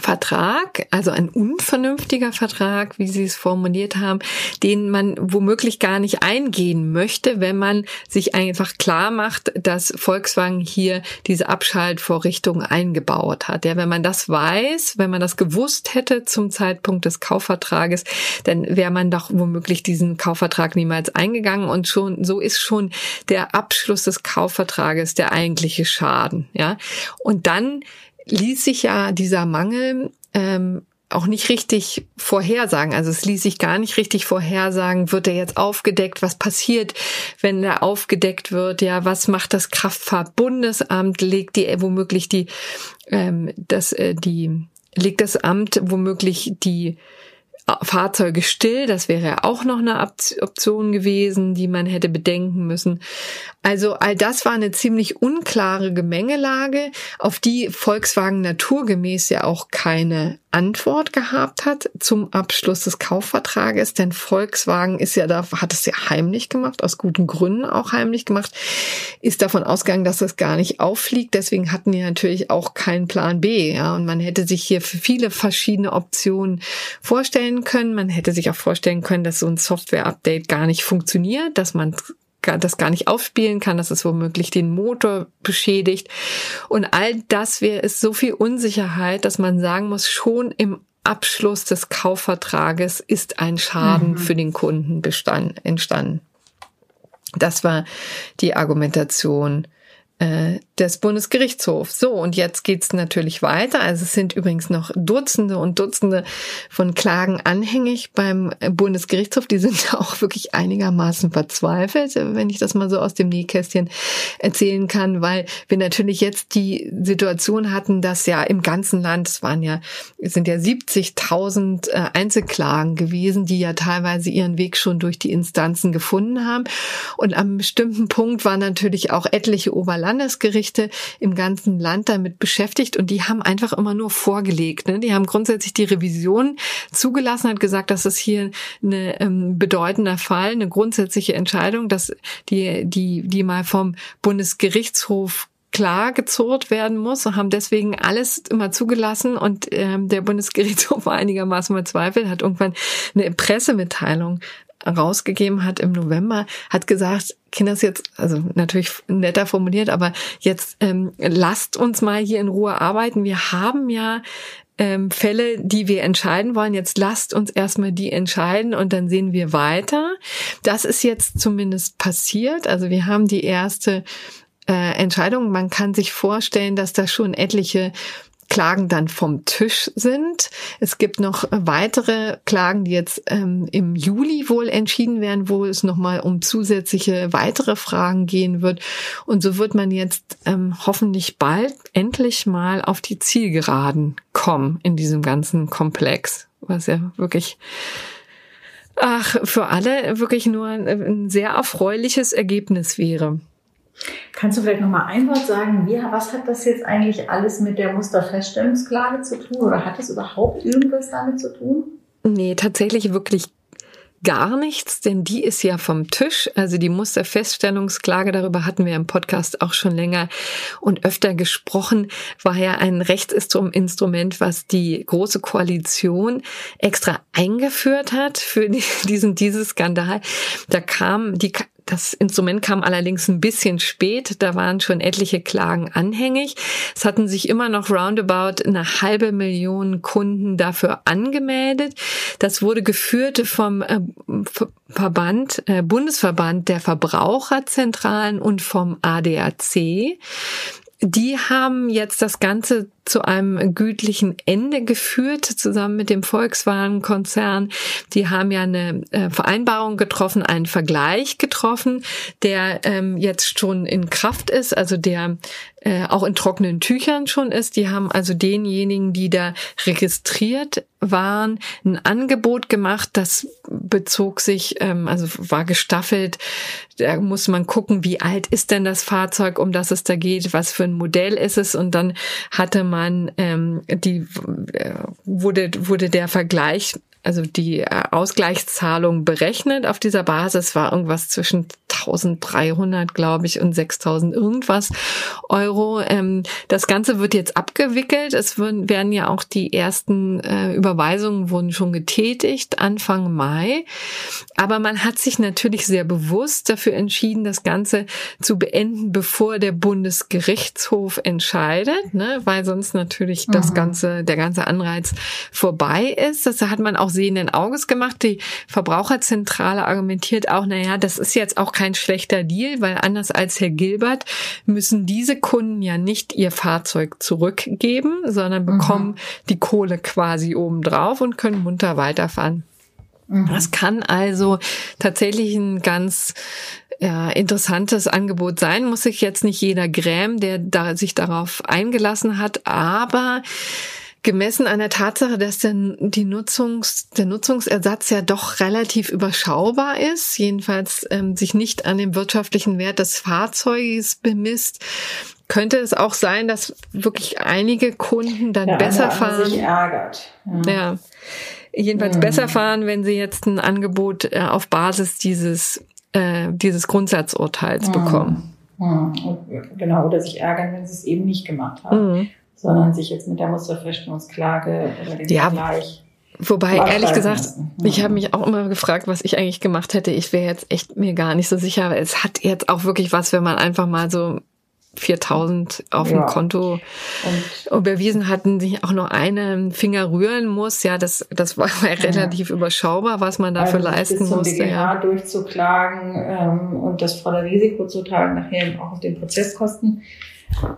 Speaker 2: Vertrag, also ein unvernünftiger Vertrag, wie Sie es formuliert haben, den man womöglich gar nicht eingehen möchte, wenn man sich einfach klar macht, dass Volkswagen hier diese Abschaltvorrichtung eingebaut hat. Ja, wenn man das weiß, wenn man das gewusst hätte zum Zeitpunkt des Kaufvertrages, dann wäre man doch womöglich diesen Kaufvertrag niemals eingegangen und schon so ist schon der Abschluss des Kaufvertrages der eigentliche Schaden. Ja, und dann ließ sich ja dieser Mangel ähm, auch nicht richtig vorhersagen. Also es ließ sich gar nicht richtig vorhersagen, wird er jetzt aufgedeckt, was passiert, wenn er aufgedeckt wird, ja, was macht das Kraftfahrtbundesamt, legt die womöglich die, ähm, das, äh, die, legt das Amt womöglich die Fahrzeuge still, das wäre auch noch eine Option gewesen, die man hätte bedenken müssen. Also all das war eine ziemlich unklare Gemengelage, auf die Volkswagen naturgemäß ja auch keine Antwort gehabt hat zum Abschluss des Kaufvertrages, denn Volkswagen ist ja da, hat es ja heimlich gemacht, aus guten Gründen auch heimlich gemacht, ist davon ausgegangen, dass das gar nicht auffliegt. Deswegen hatten die natürlich auch keinen Plan B, ja. Und man hätte sich hier viele verschiedene Optionen vorstellen können. Man hätte sich auch vorstellen können, dass so ein Software-Update gar nicht funktioniert, dass man das gar nicht aufspielen kann, dass es womöglich den Motor beschädigt. Und all das wäre es so viel Unsicherheit, dass man sagen muss, schon im Abschluss des Kaufvertrages ist ein Schaden mhm. für den Kunden bestand, entstanden. Das war die Argumentation äh, des Bundesgerichtshofs. So, und jetzt geht's natürlich weiter. Also es sind übrigens noch Dutzende und Dutzende von Klagen anhängig beim Bundesgerichtshof. Die sind auch wirklich einigermaßen verzweifelt, wenn ich das mal so aus dem Nähkästchen erzählen kann, weil wir natürlich jetzt die Situation hatten, dass ja im ganzen Land, es waren ja, es sind ja 70.000 äh, Einzelklagen gewesen, die ja teilweise ihren Weg schon durch die Instanzen gefunden haben. Und am bestimmten Punkt waren natürlich auch etliche Oberland Landesgerichte im ganzen Land damit beschäftigt und die haben einfach immer nur vorgelegt. Ne? Die haben grundsätzlich die Revision zugelassen, hat gesagt, das ist hier eine ähm, bedeutender Fall, eine grundsätzliche Entscheidung, dass die, die, die mal vom Bundesgerichtshof klar gezurrt werden muss und haben deswegen alles immer zugelassen und ähm, der Bundesgerichtshof war einigermaßen verzweifelt, hat irgendwann eine Pressemitteilung rausgegeben hat im November, hat gesagt, Kinders jetzt, also natürlich netter formuliert, aber jetzt ähm, lasst uns mal hier in Ruhe arbeiten. Wir haben ja ähm, Fälle, die wir entscheiden wollen. Jetzt lasst uns erstmal die entscheiden und dann sehen wir weiter. Das ist jetzt zumindest passiert. Also wir haben die erste äh, Entscheidung. Man kann sich vorstellen, dass da schon etliche Klagen dann vom Tisch sind. Es gibt noch weitere Klagen, die jetzt ähm, im Juli wohl entschieden werden, wo es nochmal um zusätzliche weitere Fragen gehen wird. Und so wird man jetzt ähm, hoffentlich bald endlich mal auf die Zielgeraden kommen in diesem ganzen Komplex, was ja wirklich ach, für alle wirklich nur ein, ein sehr erfreuliches Ergebnis wäre.
Speaker 3: Kannst du vielleicht noch mal ein Wort sagen, wie, was hat das jetzt eigentlich alles mit der Musterfeststellungsklage zu tun oder hat es überhaupt irgendwas damit zu tun?
Speaker 2: Nee, tatsächlich wirklich gar nichts, denn die ist ja vom Tisch. Also die Musterfeststellungsklage, darüber hatten wir im Podcast auch schon länger und öfter gesprochen, war ja ein Rechtsinstrument, was die Große Koalition extra eingeführt hat für diesen, dieses Skandal. Da kam die das Instrument kam allerdings ein bisschen spät. Da waren schon etliche Klagen anhängig. Es hatten sich immer noch roundabout eine halbe Million Kunden dafür angemeldet. Das wurde geführt vom äh, Verband, äh, Bundesverband der Verbraucherzentralen und vom ADAC. Die haben jetzt das Ganze zu einem gütlichen Ende geführt, zusammen mit dem Volkswagen-Konzern. Die haben ja eine äh, Vereinbarung getroffen, einen Vergleich getroffen, der ähm, jetzt schon in Kraft ist, also der äh, auch in trockenen Tüchern schon ist. Die haben also denjenigen, die da registriert waren, ein Angebot gemacht, das bezog sich, ähm, also war gestaffelt. Da muss man gucken, wie alt ist denn das Fahrzeug, um das es da geht, was für ein Modell ist es. Und dann hatte man ähm, die äh, wurde wurde der Vergleich also die äh, Ausgleichszahlung berechnet auf dieser Basis war irgendwas zwischen 1300, glaube ich, und 6000 irgendwas Euro. Ähm, das Ganze wird jetzt abgewickelt. Es werden ja auch die ersten äh, Überweisungen wurden schon getätigt Anfang Mai. Aber man hat sich natürlich sehr bewusst dafür entschieden, das Ganze zu beenden, bevor der Bundesgerichtshof entscheidet, ne? weil sonst natürlich mhm. das ganze, der ganze Anreiz vorbei ist. Das hat man auch sehenden Auges gemacht. Die Verbraucherzentrale argumentiert auch, naja, das ist jetzt auch kein schlechter Deal, weil anders als Herr Gilbert müssen diese Kunden ja nicht ihr Fahrzeug zurückgeben, sondern mhm. bekommen mhm. die Kohle quasi obendrauf und können munter weiterfahren. Mhm. Das kann also tatsächlich ein ganz ja, interessantes Angebot sein. Muss sich jetzt nicht jeder grämen, der da sich darauf eingelassen hat, aber gemessen an der Tatsache, dass der, die Nutzungs, der Nutzungsersatz ja doch relativ überschaubar ist, jedenfalls ähm, sich nicht an dem wirtschaftlichen Wert des Fahrzeuges bemisst, könnte es auch sein, dass wirklich einige Kunden dann ja, besser fahren.
Speaker 3: Sich ärgert.
Speaker 2: Ja. ja. Jedenfalls mhm. besser fahren, wenn sie jetzt ein Angebot äh, auf Basis dieses, äh, dieses Grundsatzurteils mhm. bekommen.
Speaker 3: Mhm. Genau, oder sich ärgern, wenn sie es eben nicht gemacht haben. Mhm sondern sich jetzt mit der Musterfeststellungsklage oder dem ja, Vergleich
Speaker 2: Wobei, ehrlich gesagt, ja. ich habe mich auch immer gefragt, was ich eigentlich gemacht hätte. Ich wäre jetzt echt mir gar nicht so sicher, weil es hat jetzt auch wirklich was, wenn man einfach mal so 4000 auf ja. dem Konto und überwiesen hatten, sich auch noch einen Finger rühren muss. Ja, das, das war ja. relativ überschaubar, was man dafür also leisten musste.
Speaker 3: Ja. durchzuklagen ähm, und das volle Risiko zu tragen, nachher auch auf den Prozesskosten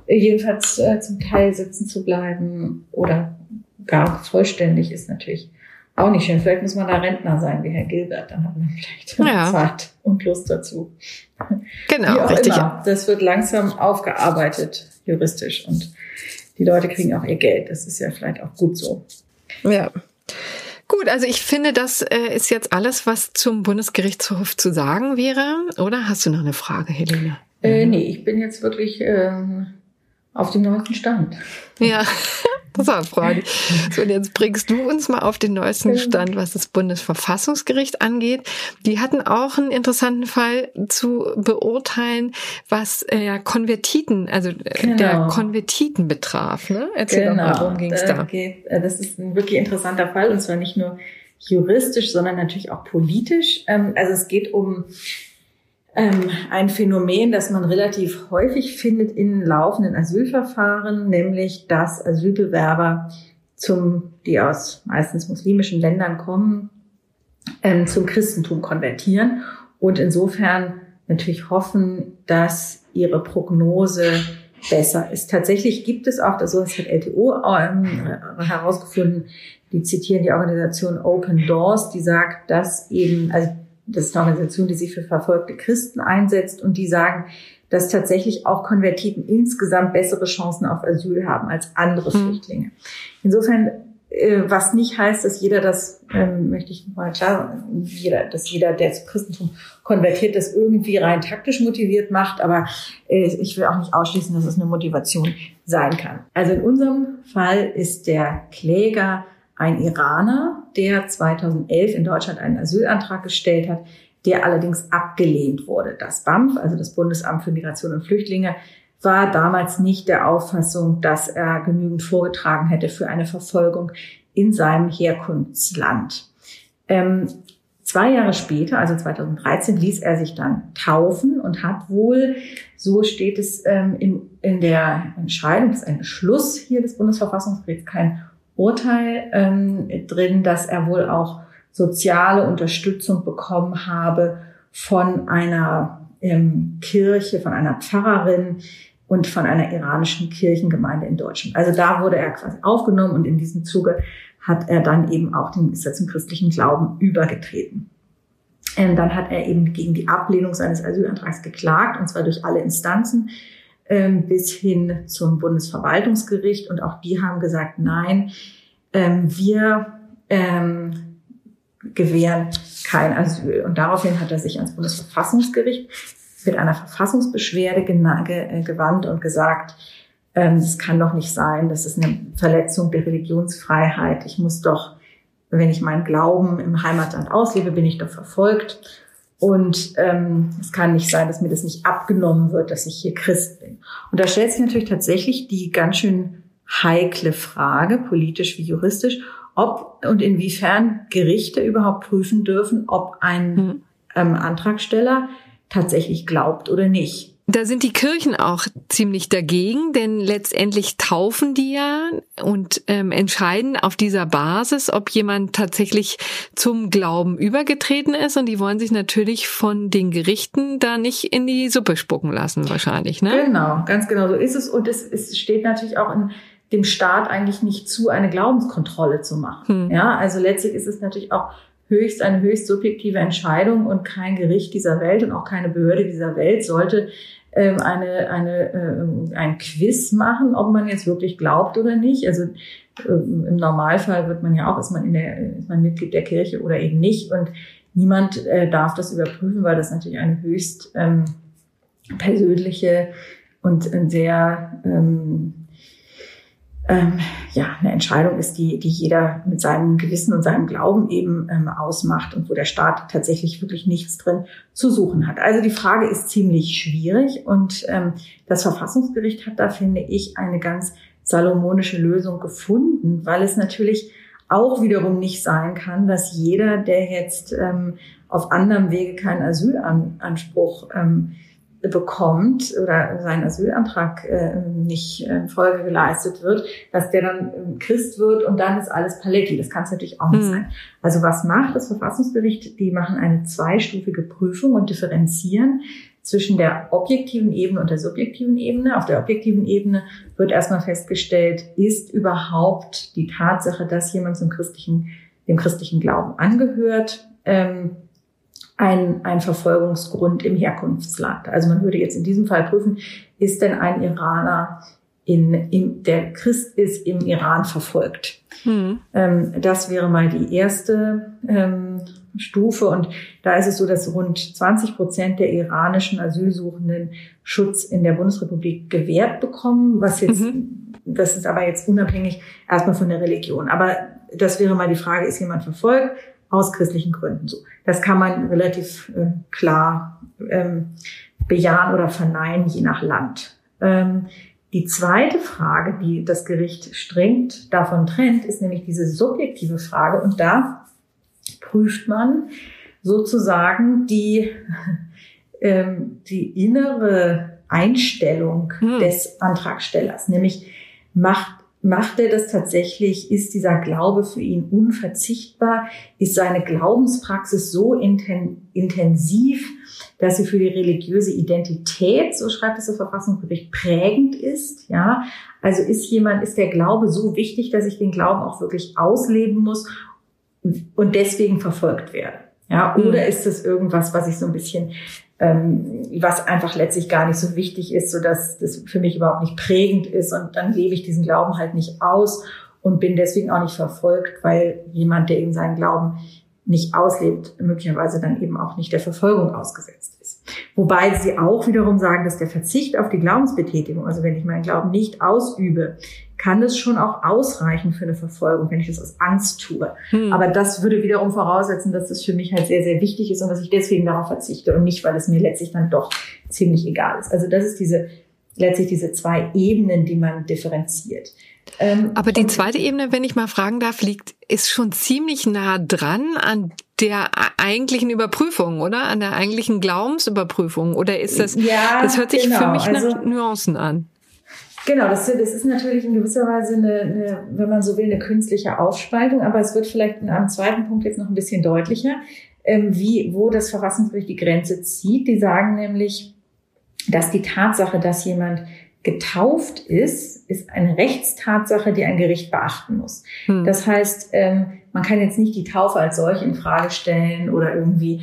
Speaker 3: jedenfalls äh, zum Teil sitzen zu bleiben oder gar vollständig ist natürlich auch nicht schön. Vielleicht muss man da Rentner sein wie Herr Gilbert, dann hat man vielleicht ja. Zeit und Lust dazu.
Speaker 2: Genau, richtig. Immer.
Speaker 3: Das wird langsam aufgearbeitet juristisch und die Leute kriegen auch ihr Geld. Das ist ja vielleicht auch gut so.
Speaker 2: Ja. Gut, also ich finde, das äh, ist jetzt alles, was zum Bundesgerichtshof zu sagen wäre. Oder hast du noch eine Frage, Helene?
Speaker 3: Äh, nee, ich bin jetzt wirklich äh, auf dem neuesten Stand.
Speaker 2: Ja, das war Freude. So, und jetzt bringst du uns mal auf den neuesten Stand, was das Bundesverfassungsgericht angeht. Die hatten auch einen interessanten Fall zu beurteilen, was äh, Konvertiten, also äh, genau. der Konvertiten betraf. Ne?
Speaker 3: Erzähl genau. doch mal, worum ging es da? Geht, äh, das ist ein wirklich interessanter Fall und zwar nicht nur juristisch, sondern natürlich auch politisch. Ähm, also es geht um ähm, ein Phänomen, das man relativ häufig findet in laufenden Asylverfahren, nämlich dass Asylbewerber zum, die aus meistens muslimischen Ländern kommen, ähm, zum Christentum konvertieren und insofern natürlich hoffen, dass ihre Prognose besser ist. Tatsächlich gibt es auch, so hat LTO ähm, herausgefunden, die zitieren die Organisation Open Doors, die sagt, dass eben, also das ist eine Organisation, die sich für verfolgte Christen einsetzt und die sagen, dass tatsächlich auch Konvertiten insgesamt bessere Chancen auf Asyl haben als andere mhm. Flüchtlinge. Insofern, äh, was nicht heißt, dass jeder das, ähm, möchte ich mal klar, jeder, dass jeder, der zum Christentum konvertiert, das irgendwie rein taktisch motiviert macht, aber äh, ich will auch nicht ausschließen, dass es eine Motivation sein kann. Also in unserem Fall ist der Kläger ein Iraner, der 2011 in Deutschland einen Asylantrag gestellt hat, der allerdings abgelehnt wurde. Das BAMF, also das Bundesamt für Migration und Flüchtlinge, war damals nicht der Auffassung, dass er genügend vorgetragen hätte für eine Verfolgung in seinem Herkunftsland. Ähm, zwei Jahre später, also 2013, ließ er sich dann taufen und hat wohl, so steht es ähm, in, in der Entscheidung, das ist ein Beschluss hier des Bundesverfassungsgerichts, kein Urteil ähm, drin, dass er wohl auch soziale Unterstützung bekommen habe von einer ähm, Kirche, von einer Pfarrerin und von einer iranischen Kirchengemeinde in Deutschland. Also da wurde er quasi aufgenommen und in diesem Zuge hat er dann eben auch den ist zum christlichen Glauben übergetreten. Ähm, dann hat er eben gegen die Ablehnung seines Asylantrags geklagt, und zwar durch alle Instanzen bis hin zum Bundesverwaltungsgericht. Und auch die haben gesagt, nein, ähm, wir ähm, gewähren kein Asyl. Und daraufhin hat er sich ans Bundesverfassungsgericht mit einer Verfassungsbeschwerde äh, gewandt und gesagt, ähm, das kann doch nicht sein, das ist eine Verletzung der Religionsfreiheit. Ich muss doch wenn ich meinen Glauben im Heimatland auslebe, bin ich doch verfolgt. Und ähm, es kann nicht sein, dass mir das nicht abgenommen wird, dass ich hier Christ bin. Und da stellt sich natürlich tatsächlich die ganz schön heikle Frage, politisch wie juristisch, ob und inwiefern Gerichte überhaupt prüfen dürfen, ob ein hm. ähm, Antragsteller tatsächlich glaubt oder nicht.
Speaker 2: Da sind die Kirchen auch ziemlich dagegen, denn letztendlich taufen die ja und ähm, entscheiden auf dieser Basis, ob jemand tatsächlich zum Glauben übergetreten ist. Und die wollen sich natürlich von den Gerichten da nicht in die Suppe spucken lassen, wahrscheinlich. Ne?
Speaker 3: Genau, ganz genau so ist es. Und es, es steht natürlich auch in dem Staat eigentlich nicht zu, eine Glaubenskontrolle zu machen. Hm. Ja, also letztlich ist es natürlich auch höchst eine höchst subjektive Entscheidung und kein Gericht dieser Welt und auch keine Behörde dieser Welt sollte ähm, eine, eine, äh, ein Quiz machen, ob man jetzt wirklich glaubt oder nicht. Also äh, im Normalfall wird man ja auch, ist man in der, ist man Mitglied der Kirche oder eben nicht. Und niemand äh, darf das überprüfen, weil das natürlich eine höchst ähm, persönliche und sehr ähm, ähm, ja, eine Entscheidung ist, die, die jeder mit seinem Gewissen und seinem Glauben eben ähm, ausmacht und wo der Staat tatsächlich wirklich nichts drin zu suchen hat. Also die Frage ist ziemlich schwierig und ähm, das Verfassungsgericht hat da, finde ich, eine ganz salomonische Lösung gefunden, weil es natürlich auch wiederum nicht sein kann, dass jeder, der jetzt ähm, auf anderem Wege keinen Asylanspruch ähm, bekommt oder sein Asylantrag äh, nicht äh, Folge geleistet wird, dass der dann äh, Christ wird und dann ist alles Paletti. Das kann es natürlich auch nicht mhm. sein. Also was macht das Verfassungsgericht? Die machen eine zweistufige Prüfung und differenzieren zwischen der objektiven Ebene und der subjektiven Ebene. Auf der objektiven Ebene wird erstmal festgestellt, ist überhaupt die Tatsache, dass jemand zum christlichen, dem christlichen Glauben angehört, ähm, ein, ein Verfolgungsgrund im Herkunftsland. Also man würde jetzt in diesem Fall prüfen, ist denn ein Iraner in, in der Christ ist im Iran verfolgt. Hm. Ähm, das wäre mal die erste ähm, Stufe. Und da ist es so, dass rund 20 Prozent der iranischen Asylsuchenden Schutz in der Bundesrepublik gewährt bekommen, was jetzt, mhm. das ist aber jetzt unabhängig erstmal von der Religion. Aber das wäre mal die Frage, ist jemand verfolgt? Aus christlichen Gründen so. Das kann man relativ äh, klar ähm, bejahen oder verneinen, je nach Land. Ähm, die zweite Frage, die das Gericht strengt davon trennt, ist nämlich diese subjektive Frage. Und da prüft man sozusagen die, ähm, die innere Einstellung hm. des Antragstellers, nämlich macht Macht er das tatsächlich? Ist dieser Glaube für ihn unverzichtbar? Ist seine Glaubenspraxis so intensiv, dass sie für die religiöse Identität, so schreibt es das Verfassungsgericht, prägend ist? Ja, also ist jemand, ist der Glaube so wichtig, dass ich den Glauben auch wirklich ausleben muss und deswegen verfolgt werde? Ja, oder mhm. ist das irgendwas, was ich so ein bisschen ähm, was einfach letztlich gar nicht so wichtig ist, so dass das für mich überhaupt nicht prägend ist und dann lebe ich diesen Glauben halt nicht aus und bin deswegen auch nicht verfolgt, weil jemand, der eben seinen Glauben nicht auslebt, möglicherweise dann eben auch nicht der Verfolgung ausgesetzt. Wobei sie auch wiederum sagen, dass der Verzicht auf die Glaubensbetätigung, also wenn ich meinen Glauben nicht ausübe, kann das schon auch ausreichen für eine Verfolgung, wenn ich das aus Angst tue. Hm. Aber das würde wiederum voraussetzen, dass das für mich halt sehr, sehr wichtig ist und dass ich deswegen darauf verzichte und nicht, weil es mir letztlich dann doch ziemlich egal ist. Also das ist diese, letztlich diese zwei Ebenen, die man differenziert.
Speaker 2: Ähm, Aber die zweite Ebene, wenn ich mal fragen darf, liegt, ist schon ziemlich nah dran an der eigentlichen Überprüfung, oder? An der eigentlichen Glaubensüberprüfung? Oder ist das, ja, das hört sich genau. für mich also, nach Nuancen an.
Speaker 3: Genau, das, das ist natürlich in gewisser Weise eine, eine, wenn man so will, eine künstliche Aufspaltung, aber es wird vielleicht in einem zweiten Punkt jetzt noch ein bisschen deutlicher, ähm, wie, wo das Verfassungsgericht die Grenze zieht. Die sagen nämlich, dass die Tatsache, dass jemand getauft ist, ist eine Rechtstatsache, die ein Gericht beachten muss. Hm. Das heißt, ähm, man kann jetzt nicht die Taufe als solche in Frage stellen oder irgendwie,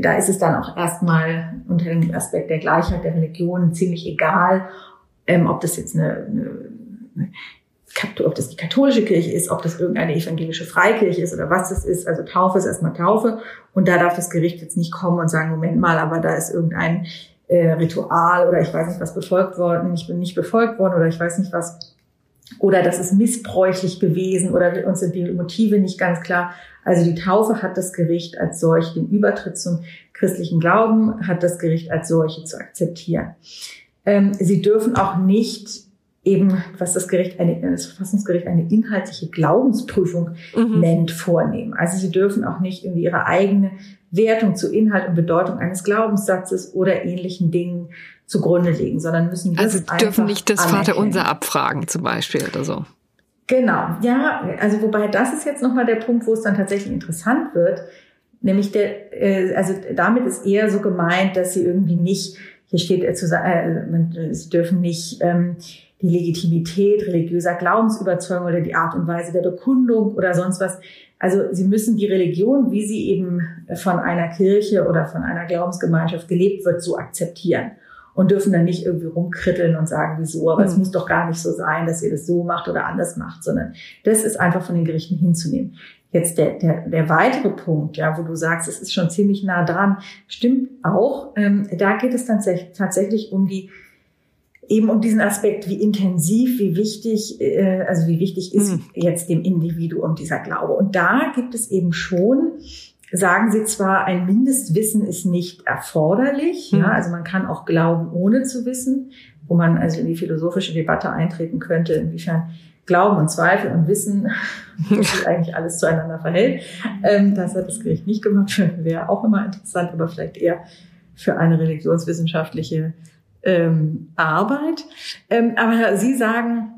Speaker 3: da ist es dann auch erstmal unter dem Aspekt der Gleichheit der Religion ziemlich egal, ähm, ob das jetzt eine, eine, eine ob das die katholische Kirche ist, ob das irgendeine evangelische Freikirche ist oder was das ist. Also Taufe ist erstmal Taufe und da darf das Gericht jetzt nicht kommen und sagen, Moment mal, aber da ist irgendein äh, Ritual oder ich weiß nicht was befolgt worden, ich bin nicht befolgt worden oder ich weiß nicht was oder das ist missbräuchlich gewesen oder uns sind die Motive nicht ganz klar. Also die Taufe hat das Gericht als solche, den Übertritt zum christlichen Glauben hat das Gericht als solche zu akzeptieren. Ähm, sie dürfen auch nicht eben, was das Gericht, eine, das Verfassungsgericht eine inhaltliche Glaubensprüfung mhm. nennt, vornehmen. Also sie dürfen auch nicht irgendwie ihre eigene Wertung zu Inhalt und Bedeutung eines Glaubenssatzes oder ähnlichen Dingen zugrunde legen, sondern müssen
Speaker 2: das Also dürfen nicht das Vaterunser abfragen zum Beispiel oder so.
Speaker 3: Genau, ja, also wobei das ist jetzt nochmal der Punkt, wo es dann tatsächlich interessant wird, nämlich der, äh, also damit ist eher so gemeint, dass sie irgendwie nicht, hier steht äh, zu sagen, äh, sie dürfen nicht ähm, die Legitimität religiöser Glaubensüberzeugung oder die Art und Weise der Bekundung oder sonst was. Also sie müssen die Religion, wie sie eben von einer Kirche oder von einer Glaubensgemeinschaft gelebt wird, so akzeptieren und dürfen dann nicht irgendwie rumkritteln und sagen, wieso, aber mhm. es muss doch gar nicht so sein, dass ihr das so macht oder anders macht, sondern das ist einfach von den Gerichten hinzunehmen. Jetzt der, der, der weitere Punkt, ja, wo du sagst, es ist schon ziemlich nah dran, stimmt auch. Ähm, da geht es dann tatsächlich um die eben um diesen Aspekt, wie intensiv, wie wichtig, äh, also wie wichtig ist mhm. jetzt dem Individuum dieser Glaube. Und da gibt es eben schon sagen sie zwar, ein Mindestwissen ist nicht erforderlich, mhm. ja, also man kann auch glauben, ohne zu wissen, wo man also in die philosophische Debatte eintreten könnte, inwiefern Glauben und Zweifel und Wissen sich eigentlich alles zueinander verhält. Ähm, das hat das Gericht nicht gemacht, wäre auch immer interessant, aber vielleicht eher für eine religionswissenschaftliche ähm, Arbeit. Ähm, aber Sie sagen,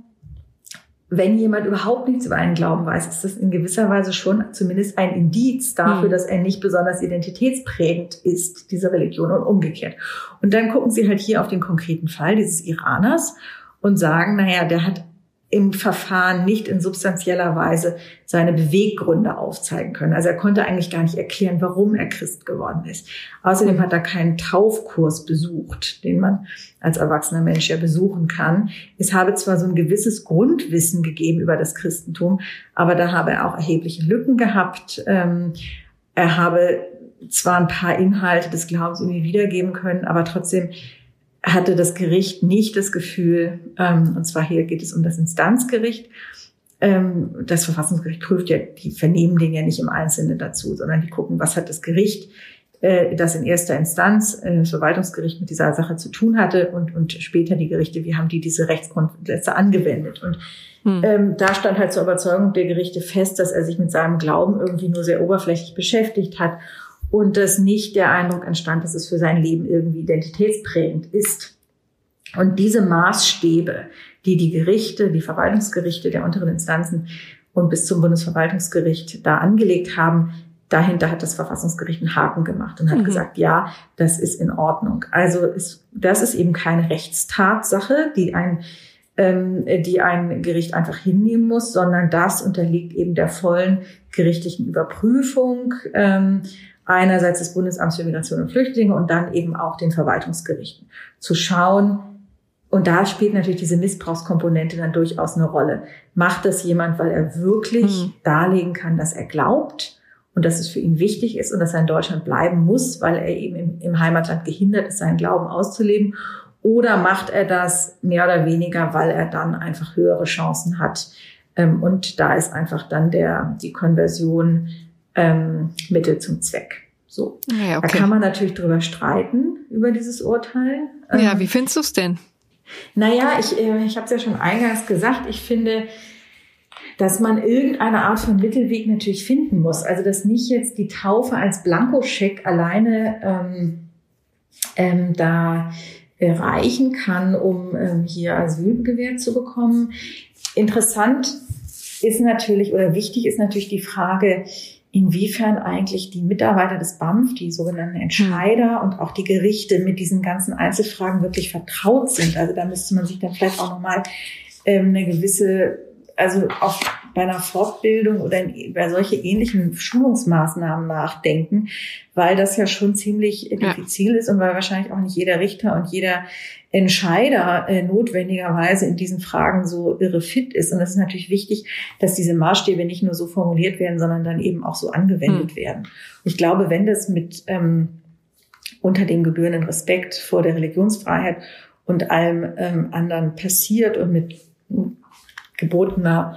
Speaker 3: wenn jemand überhaupt nichts über einen Glauben weiß, ist das in gewisser Weise schon zumindest ein Indiz dafür, mhm. dass er nicht besonders identitätsprägend ist, diese Religion und umgekehrt. Und dann gucken sie halt hier auf den konkreten Fall dieses Iraners und sagen, naja, der hat im Verfahren nicht in substanzieller Weise seine Beweggründe aufzeigen können. Also er konnte eigentlich gar nicht erklären, warum er Christ geworden ist. Außerdem hat er keinen Taufkurs besucht, den man als erwachsener Mensch ja besuchen kann. Es habe zwar so ein gewisses Grundwissen gegeben über das Christentum, aber da habe er auch erhebliche Lücken gehabt. Ähm, er habe zwar ein paar Inhalte des Glaubens irgendwie wiedergeben können, aber trotzdem hatte das Gericht nicht das Gefühl, ähm, und zwar hier geht es um das Instanzgericht, ähm, das Verfassungsgericht prüft ja, die vernehmen den ja nicht im Einzelnen dazu, sondern die gucken, was hat das Gericht, äh, das in erster Instanz, äh, das Verwaltungsgericht mit dieser Sache zu tun hatte und, und später die Gerichte, wie haben die diese Rechtsgrundsätze angewendet. Und hm. ähm, da stand halt zur Überzeugung der Gerichte fest, dass er sich mit seinem Glauben irgendwie nur sehr oberflächlich beschäftigt hat und dass nicht der Eindruck entstand, dass es für sein Leben irgendwie identitätsprägend ist. Und diese Maßstäbe, die die Gerichte, die Verwaltungsgerichte der unteren Instanzen und bis zum Bundesverwaltungsgericht da angelegt haben, dahinter hat das Verfassungsgericht einen Haken gemacht und hat mhm. gesagt, ja, das ist in Ordnung. Also ist, das ist eben keine Rechtstatsache, die ein ähm, die ein Gericht einfach hinnehmen muss, sondern das unterliegt eben der vollen gerichtlichen Überprüfung ähm, einerseits des Bundesamts für Migration und Flüchtlinge und dann eben auch den Verwaltungsgerichten zu schauen. Und da spielt natürlich diese Missbrauchskomponente dann durchaus eine Rolle. Macht das jemand, weil er wirklich hm. darlegen kann, dass er glaubt und dass es für ihn wichtig ist und dass er in Deutschland bleiben muss, weil er eben im, im Heimatland gehindert ist, seinen Glauben auszuleben? Oder macht er das mehr oder weniger, weil er dann einfach höhere Chancen hat? Ähm, und da ist einfach dann der, die Konversion ähm, Mittel zum Zweck. So. Ja, okay. Da kann man natürlich drüber streiten, über dieses Urteil.
Speaker 2: Ja, ähm, wie findest du es denn?
Speaker 3: Naja, ich, äh, ich habe es ja schon eingangs gesagt, ich finde, dass man irgendeine Art von Mittelweg natürlich finden muss. Also dass nicht jetzt die Taufe als Blankoscheck alleine ähm, ähm, da reichen kann, um ähm, hier Asyl gewährt zu bekommen. Interessant ist natürlich oder wichtig ist natürlich die Frage, inwiefern eigentlich die Mitarbeiter des BAMF, die sogenannten Entscheider und auch die Gerichte mit diesen ganzen Einzelfragen wirklich vertraut sind. Also da müsste man sich dann vielleicht auch nochmal ähm, eine gewisse, also auch bei einer Fortbildung oder bei solche ähnlichen Schulungsmaßnahmen nachdenken, weil das ja schon ziemlich diffizil ja. ist und weil wahrscheinlich auch nicht jeder Richter und jeder Entscheider äh, notwendigerweise in diesen Fragen so irre fit ist. Und es ist natürlich wichtig, dass diese Maßstäbe nicht nur so formuliert werden, sondern dann eben auch so angewendet hm. werden. Ich glaube, wenn das mit ähm, unter dem gebührenden Respekt vor der Religionsfreiheit und allem ähm, anderen passiert und mit gebotener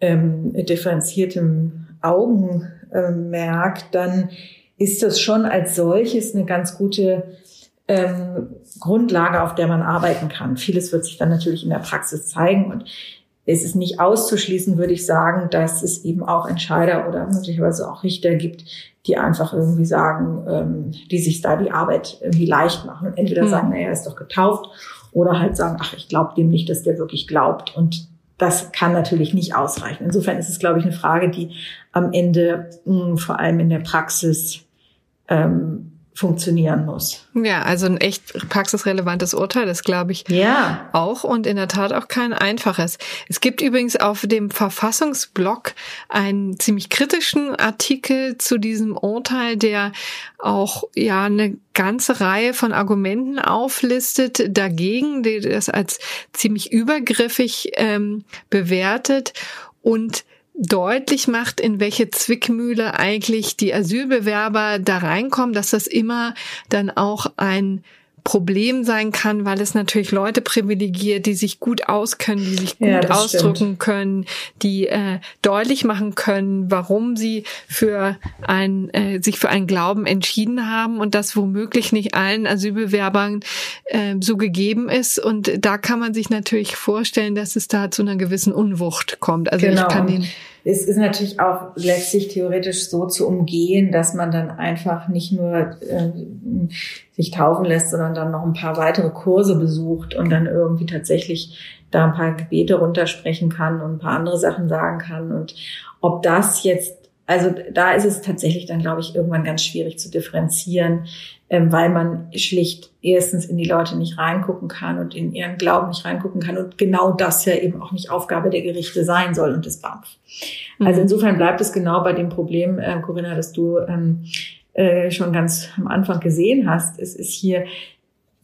Speaker 3: ähm, differenziertem Augenmerk, dann ist das schon als solches eine ganz gute ähm, Grundlage, auf der man arbeiten kann. Vieles wird sich dann natürlich in der Praxis zeigen und es ist nicht auszuschließen, würde ich sagen, dass es eben auch Entscheider oder möglicherweise auch Richter gibt, die einfach irgendwie sagen, ähm, die sich da die Arbeit irgendwie leicht machen und entweder mhm. sagen, naja, er ist doch getauft oder halt sagen, ach, ich glaube dem nicht, dass der wirklich glaubt und das kann natürlich nicht ausreichen. Insofern ist es, glaube ich, eine Frage, die am Ende mh, vor allem in der Praxis ähm, funktionieren muss.
Speaker 2: Ja, also ein echt praxisrelevantes Urteil, das glaube ich ja. auch und in der Tat auch kein einfaches. Es gibt übrigens auf dem Verfassungsblog einen ziemlich kritischen Artikel zu diesem Urteil, der auch ja eine ganze Reihe von Argumenten auflistet dagegen, der das als ziemlich übergriffig ähm, bewertet und deutlich macht, in welche Zwickmühle eigentlich die Asylbewerber da reinkommen, dass das immer dann auch ein Problem sein kann, weil es natürlich Leute privilegiert, die sich gut auskennen, die sich gut ja, ausdrücken stimmt. können, die äh, deutlich machen können, warum sie für ein äh, sich für einen Glauben entschieden haben und das womöglich nicht allen Asylbewerbern äh, so gegeben ist. Und da kann man sich natürlich vorstellen, dass es da zu einer gewissen Unwucht kommt.
Speaker 3: Also genau. ich kann den es ist natürlich auch letztlich theoretisch so zu umgehen, dass man dann einfach nicht nur äh, sich taufen lässt, sondern dann noch ein paar weitere Kurse besucht und dann irgendwie tatsächlich da ein paar Gebete runtersprechen kann und ein paar andere Sachen sagen kann. Und ob das jetzt also da ist es tatsächlich dann, glaube ich, irgendwann ganz schwierig zu differenzieren, ähm, weil man schlicht erstens in die Leute nicht reingucken kann und in ihren Glauben nicht reingucken kann und genau das ja eben auch nicht Aufgabe der Gerichte sein soll und des BAMF. Mhm. Also insofern bleibt es genau bei dem Problem, äh, Corinna, dass du ähm, äh, schon ganz am Anfang gesehen hast. Es ist hier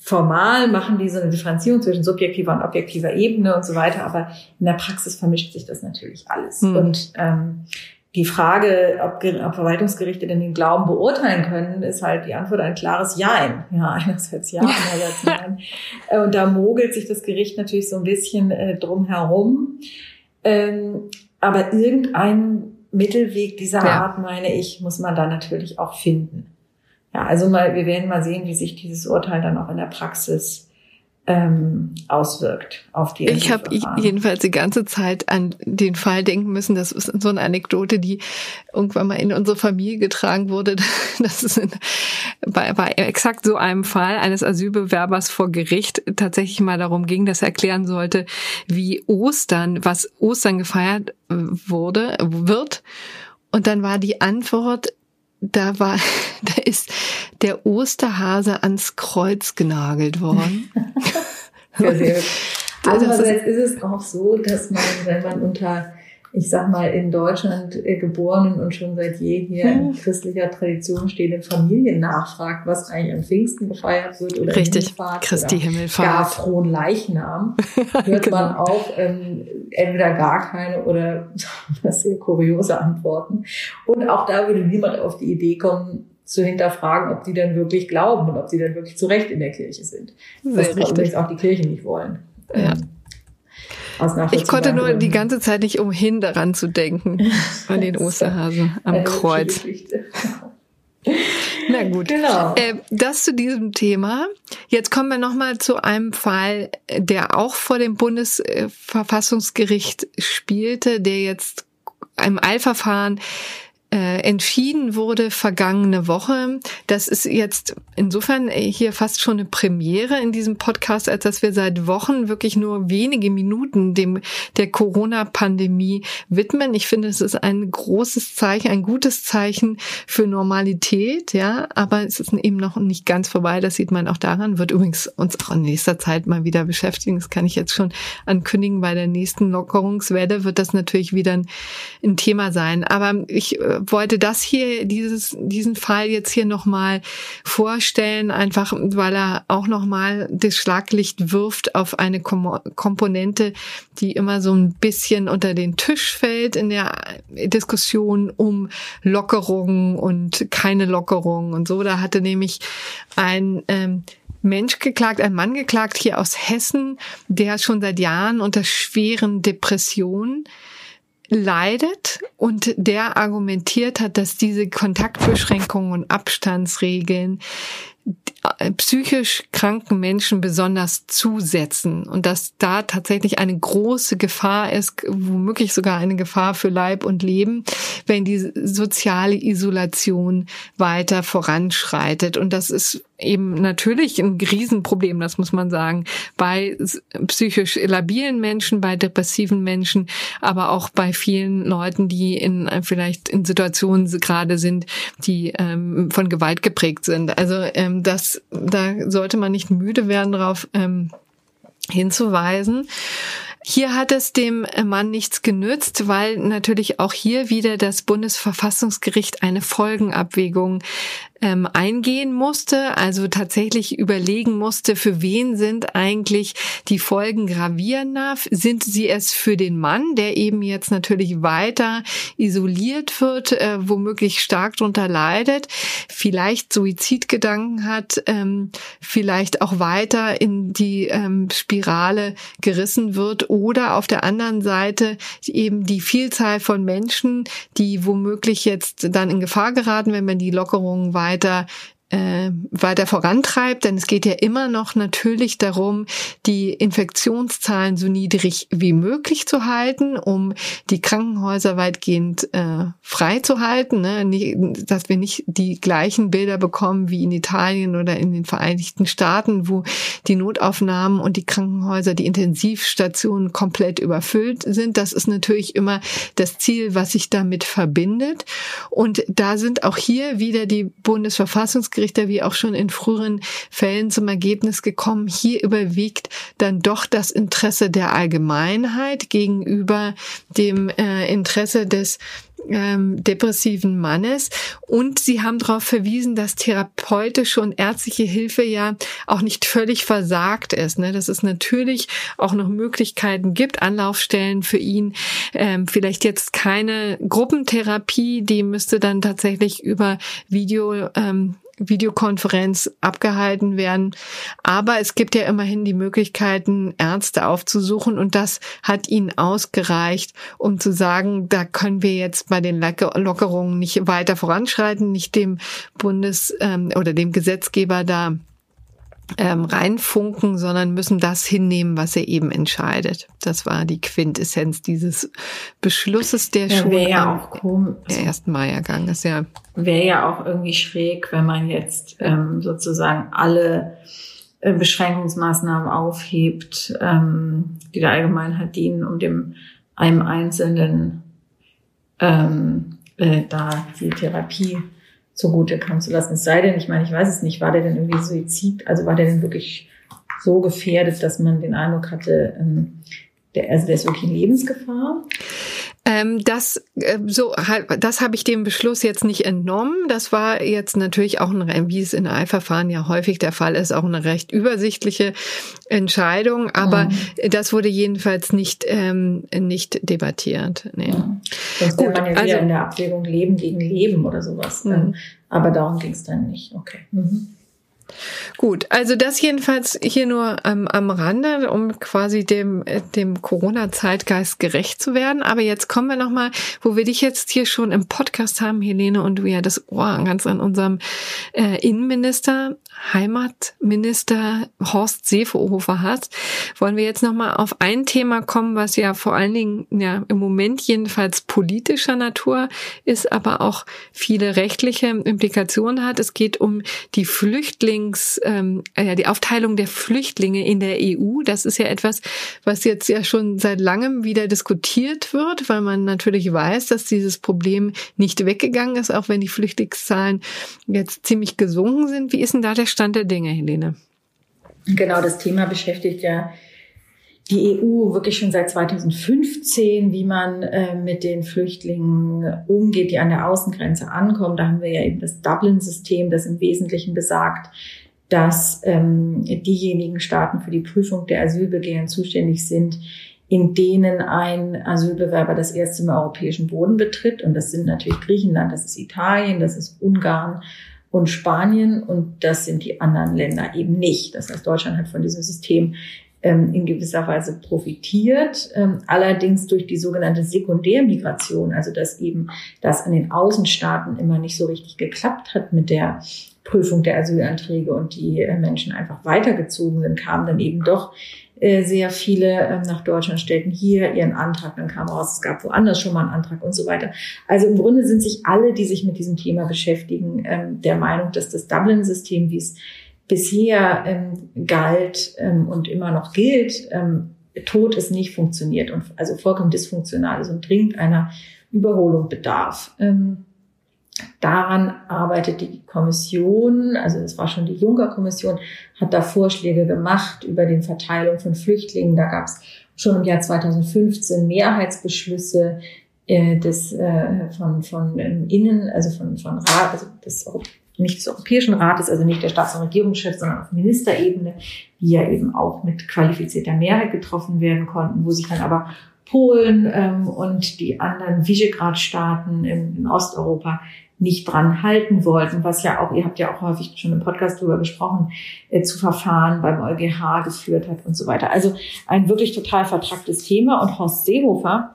Speaker 3: formal machen die so eine Differenzierung zwischen subjektiver und objektiver Ebene und so weiter, aber in der Praxis vermischt sich das natürlich alles. Mhm. Und ähm, die Frage, ob, ob Verwaltungsgerichte denn den Glauben beurteilen können, ist halt die Antwort ein klares Jein. Ja, einerseits ja, einerseits nein. Äh, und da mogelt sich das Gericht natürlich so ein bisschen äh, drum herum. Ähm, aber irgendein Mittelweg dieser ja. Art, meine ich, muss man da natürlich auch finden. Ja, also mal, wir werden mal sehen, wie sich dieses Urteil dann auch in der Praxis ähm, auswirkt auf die
Speaker 2: Ich habe jedenfalls die ganze Zeit an den Fall denken müssen. Das ist so eine Anekdote, die irgendwann mal in unsere Familie getragen wurde. Das ist in, bei, bei exakt so einem Fall eines Asylbewerbers vor Gericht tatsächlich mal darum ging, dass er erklären sollte, wie Ostern, was Ostern gefeiert äh, wurde, wird. Und dann war die Antwort, da war, da ist der Osterhase ans Kreuz genagelt worden.
Speaker 3: ja, sehr Andererseits ist es auch so, dass man, wenn man unter ich sag mal, in Deutschland äh, geborenen und schon seit jeher in christlicher Tradition stehenden Familien nachfragt, was eigentlich am Pfingsten gefeiert wird oder
Speaker 2: Richtig, Himmelfahrt Christi Himmelfahrt.
Speaker 3: gar frohen Leichnam, hört genau. man auch ähm, entweder gar keine oder sehr kuriose Antworten. Und auch da würde niemand auf die Idee kommen, zu hinterfragen, ob die denn wirklich glauben und ob sie denn wirklich zu Recht in der Kirche sind. Das übrigens auch die Kirchen nicht wollen.
Speaker 2: Ja. Ich konnte nur die ganze Zeit nicht umhin, daran zu denken, an den Osterhase am Kreuz. Na gut. Genau. Äh, das zu diesem Thema. Jetzt kommen wir nochmal zu einem Fall, der auch vor dem Bundesverfassungsgericht spielte, der jetzt einem Eilverfahren äh, entschieden wurde vergangene Woche. Das ist jetzt insofern hier fast schon eine Premiere in diesem Podcast, als dass wir seit Wochen wirklich nur wenige Minuten dem der Corona-Pandemie widmen. Ich finde, es ist ein großes Zeichen, ein gutes Zeichen für Normalität, ja, aber es ist eben noch nicht ganz vorbei. Das sieht man auch daran. Wird übrigens uns auch in nächster Zeit mal wieder beschäftigen. Das kann ich jetzt schon ankündigen. Bei der nächsten Lockerungswelle wird das natürlich wieder ein, ein Thema sein. Aber ich äh, wollte das hier, dieses, diesen Fall jetzt hier nochmal vorstellen, einfach weil er auch nochmal das Schlaglicht wirft auf eine Kom Komponente, die immer so ein bisschen unter den Tisch fällt in der Diskussion um Lockerungen und keine Lockerungen und so. Da hatte nämlich ein ähm, Mensch geklagt, ein Mann geklagt hier aus Hessen, der schon seit Jahren unter schweren Depressionen leidet und der argumentiert hat, dass diese Kontaktbeschränkungen und Abstandsregeln äh, psychisch kranken Menschen besonders zusetzen und dass da tatsächlich eine große Gefahr ist, womöglich sogar eine Gefahr für Leib und Leben, wenn die soziale Isolation weiter voranschreitet. Und das ist eben natürlich ein Riesenproblem, das muss man sagen, bei psychisch labilen Menschen, bei depressiven Menschen, aber auch bei vielen Leuten, die in vielleicht in Situationen gerade sind, die ähm, von Gewalt geprägt sind. Also ähm, das, da sollte man nicht müde werden, darauf ähm, hinzuweisen. Hier hat es dem Mann nichts genützt, weil natürlich auch hier wieder das Bundesverfassungsgericht eine Folgenabwägung ähm, eingehen musste, also tatsächlich überlegen musste, für wen sind eigentlich die Folgen gravierender? Sind sie es für den Mann, der eben jetzt natürlich weiter isoliert wird, äh, womöglich stark darunter leidet, vielleicht Suizidgedanken hat, ähm, vielleicht auch weiter in die ähm, Spirale gerissen wird oder auf der anderen Seite eben die Vielzahl von Menschen, die womöglich jetzt dann in Gefahr geraten, wenn man die Lockerungen weiter weiter äh, weiter vorantreibt, denn es geht ja immer noch natürlich darum, die Infektionszahlen so niedrig wie möglich zu halten, um die Krankenhäuser weitgehend äh, frei zu halten, ne? dass wir nicht die gleichen Bilder bekommen wie in Italien oder in den Vereinigten Staaten, wo die Notaufnahmen und die Krankenhäuser, die Intensivstationen komplett überfüllt sind. Das ist natürlich immer das Ziel, was sich damit verbindet. Und da sind auch hier wieder die Bundesverfassungsgerichte Verfassungsgerichte wie auch schon in früheren Fällen zum Ergebnis gekommen, hier überwiegt dann doch das Interesse der Allgemeinheit gegenüber dem äh, Interesse des ähm, depressiven Mannes. Und sie haben darauf verwiesen, dass therapeutische und ärztliche Hilfe ja auch nicht völlig versagt ist. Ne? Dass es natürlich auch noch Möglichkeiten gibt, Anlaufstellen für ihn. Ähm, vielleicht jetzt keine Gruppentherapie, die müsste dann tatsächlich über Video ähm, Videokonferenz abgehalten werden. Aber es gibt ja immerhin die Möglichkeiten, Ärzte aufzusuchen und das hat ihnen ausgereicht, um zu sagen, da können wir jetzt bei den Lockerungen nicht weiter voranschreiten, nicht dem Bundes- ähm, oder dem Gesetzgeber da ähm, reinfunken, sondern müssen das hinnehmen, was er eben entscheidet. Das war die Quintessenz dieses Beschlusses, der ja, schon
Speaker 3: ja auch komisch.
Speaker 2: der ersten Mai ergangen ist. Ja.
Speaker 3: Wäre ja auch irgendwie schräg, wenn man jetzt ähm, sozusagen alle äh, Beschränkungsmaßnahmen aufhebt, ähm, die der Allgemeinheit dienen, um dem einem Einzelnen ähm, äh, da die Therapie zugute kommen zu lassen. Es sei denn, ich meine, ich weiß es nicht, war der denn irgendwie Suizid, also war der denn wirklich so gefährdet, dass man den Eindruck hatte, ähm, der, also der ist wirklich in Lebensgefahr?
Speaker 2: Ähm, das äh, so das habe ich dem Beschluss jetzt nicht entnommen. Das war jetzt natürlich auch ein, wie es in Eilverfahren ja häufig der Fall ist, auch eine recht übersichtliche Entscheidung. Aber mhm. das wurde jedenfalls nicht ähm, nicht debattiert. Nee.
Speaker 3: Ja. Sonst Gut, man ja also in der Abwägung Leben gegen Leben oder sowas. Mhm. Aber darum ging es dann nicht. Okay. Mhm.
Speaker 2: Gut, also das jedenfalls hier nur ähm, am Rande, um quasi dem, äh, dem Corona-Zeitgeist gerecht zu werden. Aber jetzt kommen wir nochmal, wo wir dich jetzt hier schon im Podcast haben, Helene, und du ja das Ohr ganz an unserem äh, Innenminister, Heimatminister Horst Seehofer hast, wollen wir jetzt nochmal auf ein Thema kommen, was ja vor allen Dingen ja im Moment jedenfalls politischer Natur ist, aber auch viele rechtliche Implikationen hat. Es geht um die Flüchtlings, ähm, ja, die Aufteilung der Flüchtlinge in der EU. Das ist ja etwas, was jetzt ja schon seit langem wieder diskutiert wird, weil man natürlich weiß, dass dieses Problem nicht weggegangen ist, auch wenn die Flüchtlingszahlen jetzt ziemlich gesunken sind. Wie ist denn da der Stand der Dinge, Helene?
Speaker 3: Genau, das Thema beschäftigt ja die EU wirklich schon seit 2015, wie man äh, mit den Flüchtlingen umgeht, die an der Außengrenze ankommen. Da haben wir ja eben das Dublin-System, das im Wesentlichen besagt, dass ähm, diejenigen Staaten für die Prüfung der Asylbegehren zuständig sind, in denen ein Asylbewerber das erste Mal europäischen Boden betritt. Und das sind natürlich Griechenland, das ist Italien, das ist Ungarn, und Spanien und das sind die anderen Länder eben nicht. Das heißt, Deutschland hat von diesem System ähm, in gewisser Weise profitiert, ähm, allerdings durch die sogenannte Sekundärmigration, also dass eben das an den Außenstaaten immer nicht so richtig geklappt hat mit der Prüfung der Asylanträge und die äh, Menschen einfach weitergezogen sind, kamen dann eben doch sehr viele ähm, nach Deutschland, stellten hier ihren Antrag, dann kam raus, es gab woanders schon mal einen Antrag und so weiter. Also im Grunde sind sich alle, die sich mit diesem Thema beschäftigen, ähm, der Meinung, dass das Dublin-System, wie es bisher ähm, galt und immer noch gilt, tot ist nicht funktioniert und also vollkommen dysfunktional ist und dringend einer Überholung bedarf. Daran arbeitet die Kommission, also das war schon die Juncker-Kommission, hat da Vorschläge gemacht über den Verteilung von Flüchtlingen. Da gab es schon im Jahr 2015 Mehrheitsbeschlüsse äh, des, äh, von, von ähm, Innen, also von, von Rat, also des, nicht des Europäischen Rates, also nicht der Staats- und Regierungschefs, sondern auf Ministerebene, die ja eben auch mit qualifizierter Mehrheit getroffen werden konnten, wo sich dann aber Polen ähm, und die anderen Visegrad-Staaten in, in Osteuropa nicht dran halten wollten, was ja auch, ihr habt ja auch häufig schon im Podcast drüber gesprochen, äh, zu Verfahren beim EuGH geführt hat und so weiter. Also ein wirklich total vertracktes Thema. Und Horst Seehofer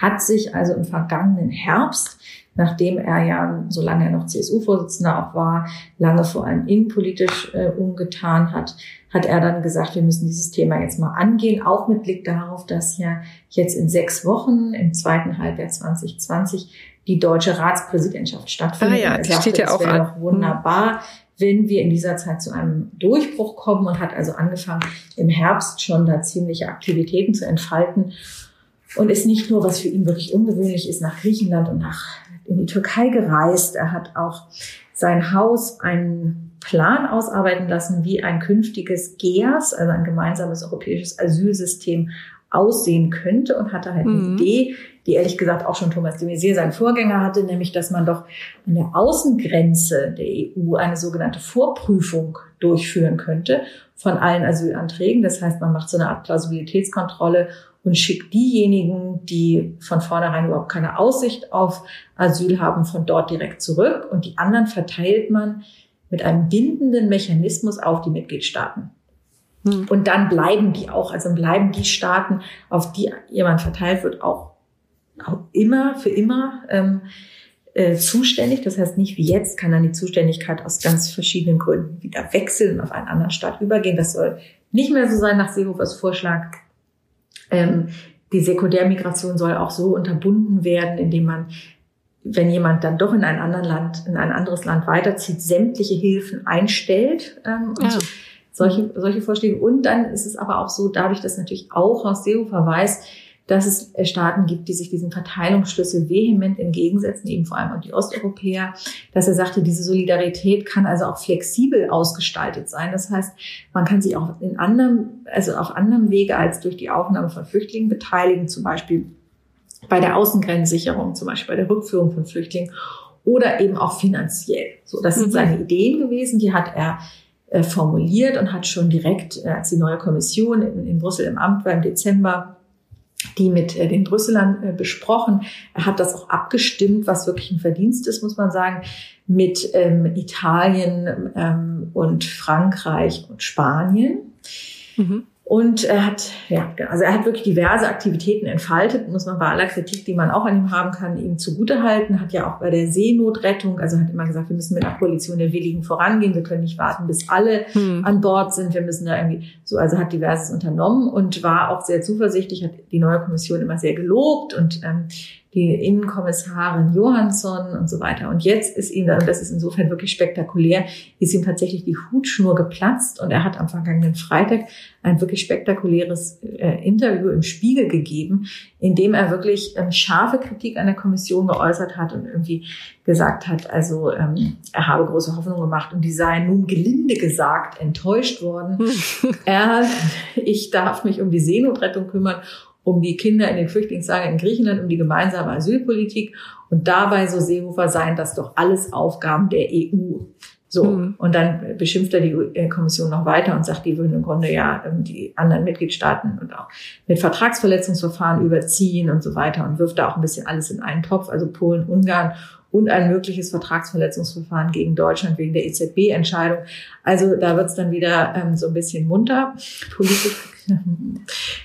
Speaker 3: hat sich also im vergangenen Herbst, nachdem er ja, solange er noch CSU-Vorsitzender auch war, lange vor allem innenpolitisch äh, umgetan hat, hat er dann gesagt, wir müssen dieses Thema jetzt mal angehen, auch mit Blick darauf, dass ja jetzt in sechs Wochen, im zweiten Halbjahr 2020, die deutsche Ratspräsidentschaft stattfindet.
Speaker 2: Ah ja,
Speaker 3: die
Speaker 2: steht ja auch an.
Speaker 3: Wunderbar, wenn wir in dieser Zeit zu einem Durchbruch kommen und hat also angefangen, im Herbst schon da ziemliche Aktivitäten zu entfalten und ist nicht nur, was für ihn wirklich ungewöhnlich ist, nach Griechenland und nach in die Türkei gereist. Er hat auch sein Haus einen Plan ausarbeiten lassen, wie ein künftiges GEAS, also ein gemeinsames europäisches Asylsystem aussehen könnte und hatte halt mhm. eine Idee, die ehrlich gesagt auch schon Thomas de Maizière, sein Vorgänger, hatte, nämlich, dass man doch an der Außengrenze der EU eine sogenannte Vorprüfung durchführen könnte von allen Asylanträgen. Das heißt, man macht so eine Art Plausibilitätskontrolle und schickt diejenigen, die von vornherein überhaupt keine Aussicht auf Asyl haben, von dort direkt zurück und die anderen verteilt man mit einem bindenden Mechanismus auf die Mitgliedstaaten. Hm. Und dann bleiben die auch, also bleiben die Staaten, auf die jemand verteilt wird, auch, auch immer, für immer ähm, äh, zuständig. Das heißt, nicht wie jetzt kann dann die Zuständigkeit aus ganz verschiedenen Gründen wieder wechseln und auf einen anderen Staat übergehen. Das soll nicht mehr so sein nach Seehofers Vorschlag. Ähm, die Sekundärmigration soll auch so unterbunden werden, indem man wenn jemand dann doch in ein anderes Land, in ein anderes Land weiterzieht, sämtliche Hilfen einstellt. Ähm, und ja solche, solche Vorschläge. Und dann ist es aber auch so, dadurch, dass natürlich auch aus Seehofer weiß, dass es äh, Staaten gibt, die sich diesen Verteilungsschlüssel vehement entgegensetzen, eben vor allem auch die Osteuropäer, dass er sagte, diese Solidarität kann also auch flexibel ausgestaltet sein. Das heißt, man kann sich auch in anderem, also auf anderem Wege als durch die Aufnahme von Flüchtlingen beteiligen, zum Beispiel bei der Außengrenzsicherung, zum Beispiel bei der Rückführung von Flüchtlingen oder eben auch finanziell. So, das sind mhm. seine Ideen gewesen, die hat er äh, formuliert und hat schon direkt, äh, als die neue Kommission in, in Brüssel im Amt war im Dezember, die mit äh, den Brüsselern äh, besprochen. Er hat das auch abgestimmt, was wirklich ein Verdienst ist, muss man sagen, mit ähm, Italien ähm, und Frankreich und Spanien. Mhm. Und er hat, ja, also er hat wirklich diverse Aktivitäten entfaltet, muss man bei aller Kritik, die man auch an ihm haben kann, ihm zugutehalten. Hat ja auch bei der Seenotrettung, also hat immer gesagt, wir müssen mit einer Koalition der Willigen vorangehen, wir können nicht warten, bis alle hm. an Bord sind, wir müssen da irgendwie, so, also hat diverses unternommen und war auch sehr zuversichtlich, hat die neue Kommission immer sehr gelobt und ähm, die Innenkommissarin Johansson und so weiter. Und jetzt ist ihm, und das ist insofern wirklich spektakulär, ist ihm tatsächlich die Hutschnur geplatzt und er hat am vergangenen Freitag ein wirklich spektakuläres äh, Interview im Spiegel gegeben, in dem er wirklich ähm, scharfe Kritik an der Kommission geäußert hat und irgendwie gesagt hat, also ähm, er habe große Hoffnung gemacht und die seien nun gelinde gesagt enttäuscht worden. er, ich darf mich um die Seenotrettung kümmern um die Kinder in den Flüchtlingslagern in Griechenland, um die gemeinsame Asylpolitik. Und dabei, so Seehofer, seien das doch alles Aufgaben der EU. So. Mhm. Und dann beschimpft er die äh, Kommission noch weiter und sagt, die würden im Grunde ja ähm, die anderen Mitgliedstaaten und auch mit Vertragsverletzungsverfahren überziehen und so weiter und wirft da auch ein bisschen alles in einen Topf, also Polen, Ungarn und ein mögliches Vertragsverletzungsverfahren gegen Deutschland wegen der EZB-Entscheidung. Also da wird es dann wieder ähm, so ein bisschen munter, politisch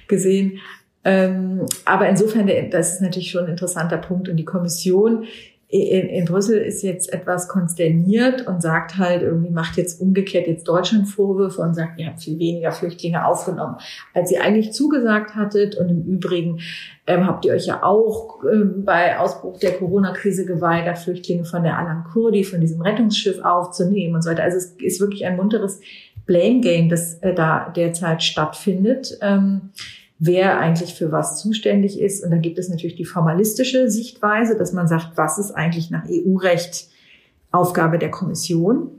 Speaker 3: gesehen. Ähm, aber insofern, das ist natürlich schon ein interessanter Punkt. Und die Kommission in, in Brüssel ist jetzt etwas konsterniert und sagt halt, irgendwie macht jetzt umgekehrt jetzt Deutschland Vorwürfe und sagt, ihr habt viel weniger Flüchtlinge aufgenommen, als ihr eigentlich zugesagt hattet. Und im Übrigen ähm, habt ihr euch ja auch ähm, bei Ausbruch der Corona-Krise geweigert, Flüchtlinge von der Alan Kurdi, von diesem Rettungsschiff aufzunehmen und so weiter. Also es ist wirklich ein munteres Blame Game, das äh, da derzeit stattfindet. Ähm, wer eigentlich für was zuständig ist. Und dann gibt es natürlich die formalistische Sichtweise, dass man sagt, was ist eigentlich nach EU-Recht Aufgabe der Kommission?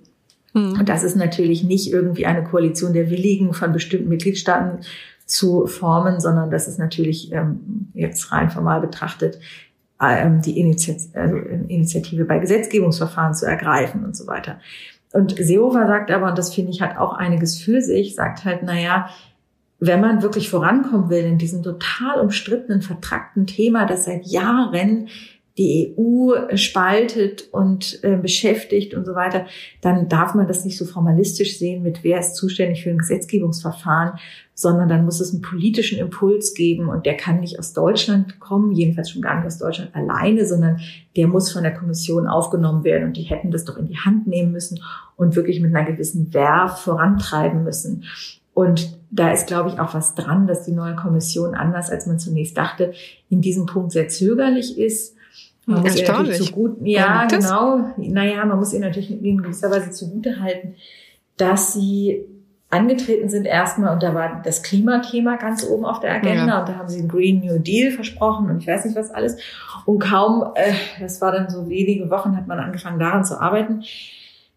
Speaker 3: Mhm. Und das ist natürlich nicht irgendwie eine Koalition der Willigen von bestimmten Mitgliedstaaten zu formen, sondern das ist natürlich ähm, jetzt rein formal betrachtet ähm, die Initiative, also Initiative bei Gesetzgebungsverfahren zu ergreifen und so weiter. Und Seehofer sagt aber, und das finde ich hat auch einiges für sich, sagt halt, na ja, wenn man wirklich vorankommen will in diesem total umstrittenen, vertrackten Thema, das seit Jahren die EU spaltet und äh, beschäftigt und so weiter, dann darf man das nicht so formalistisch sehen mit wer ist zuständig für ein Gesetzgebungsverfahren, sondern dann muss es einen politischen Impuls geben und der kann nicht aus Deutschland kommen, jedenfalls schon gar nicht aus Deutschland alleine, sondern der muss von der Kommission aufgenommen werden und die hätten das doch in die Hand nehmen müssen und wirklich mit einer gewissen Werf vorantreiben müssen. Und da ist, glaube ich, auch was dran, dass die neue Kommission anders, als man zunächst dachte, in diesem Punkt sehr zögerlich ist.
Speaker 2: Man muss Erstaunlich.
Speaker 3: Zu gut, ja, genau. Naja, man muss ihr natürlich in gewisser Weise zugute halten, dass sie angetreten sind erstmal und da war das Klimathema ganz oben auf der Agenda ja. und da haben sie einen Green New Deal versprochen und ich weiß nicht was alles. Und kaum, äh, das war dann so wenige Wochen, hat man angefangen daran zu arbeiten.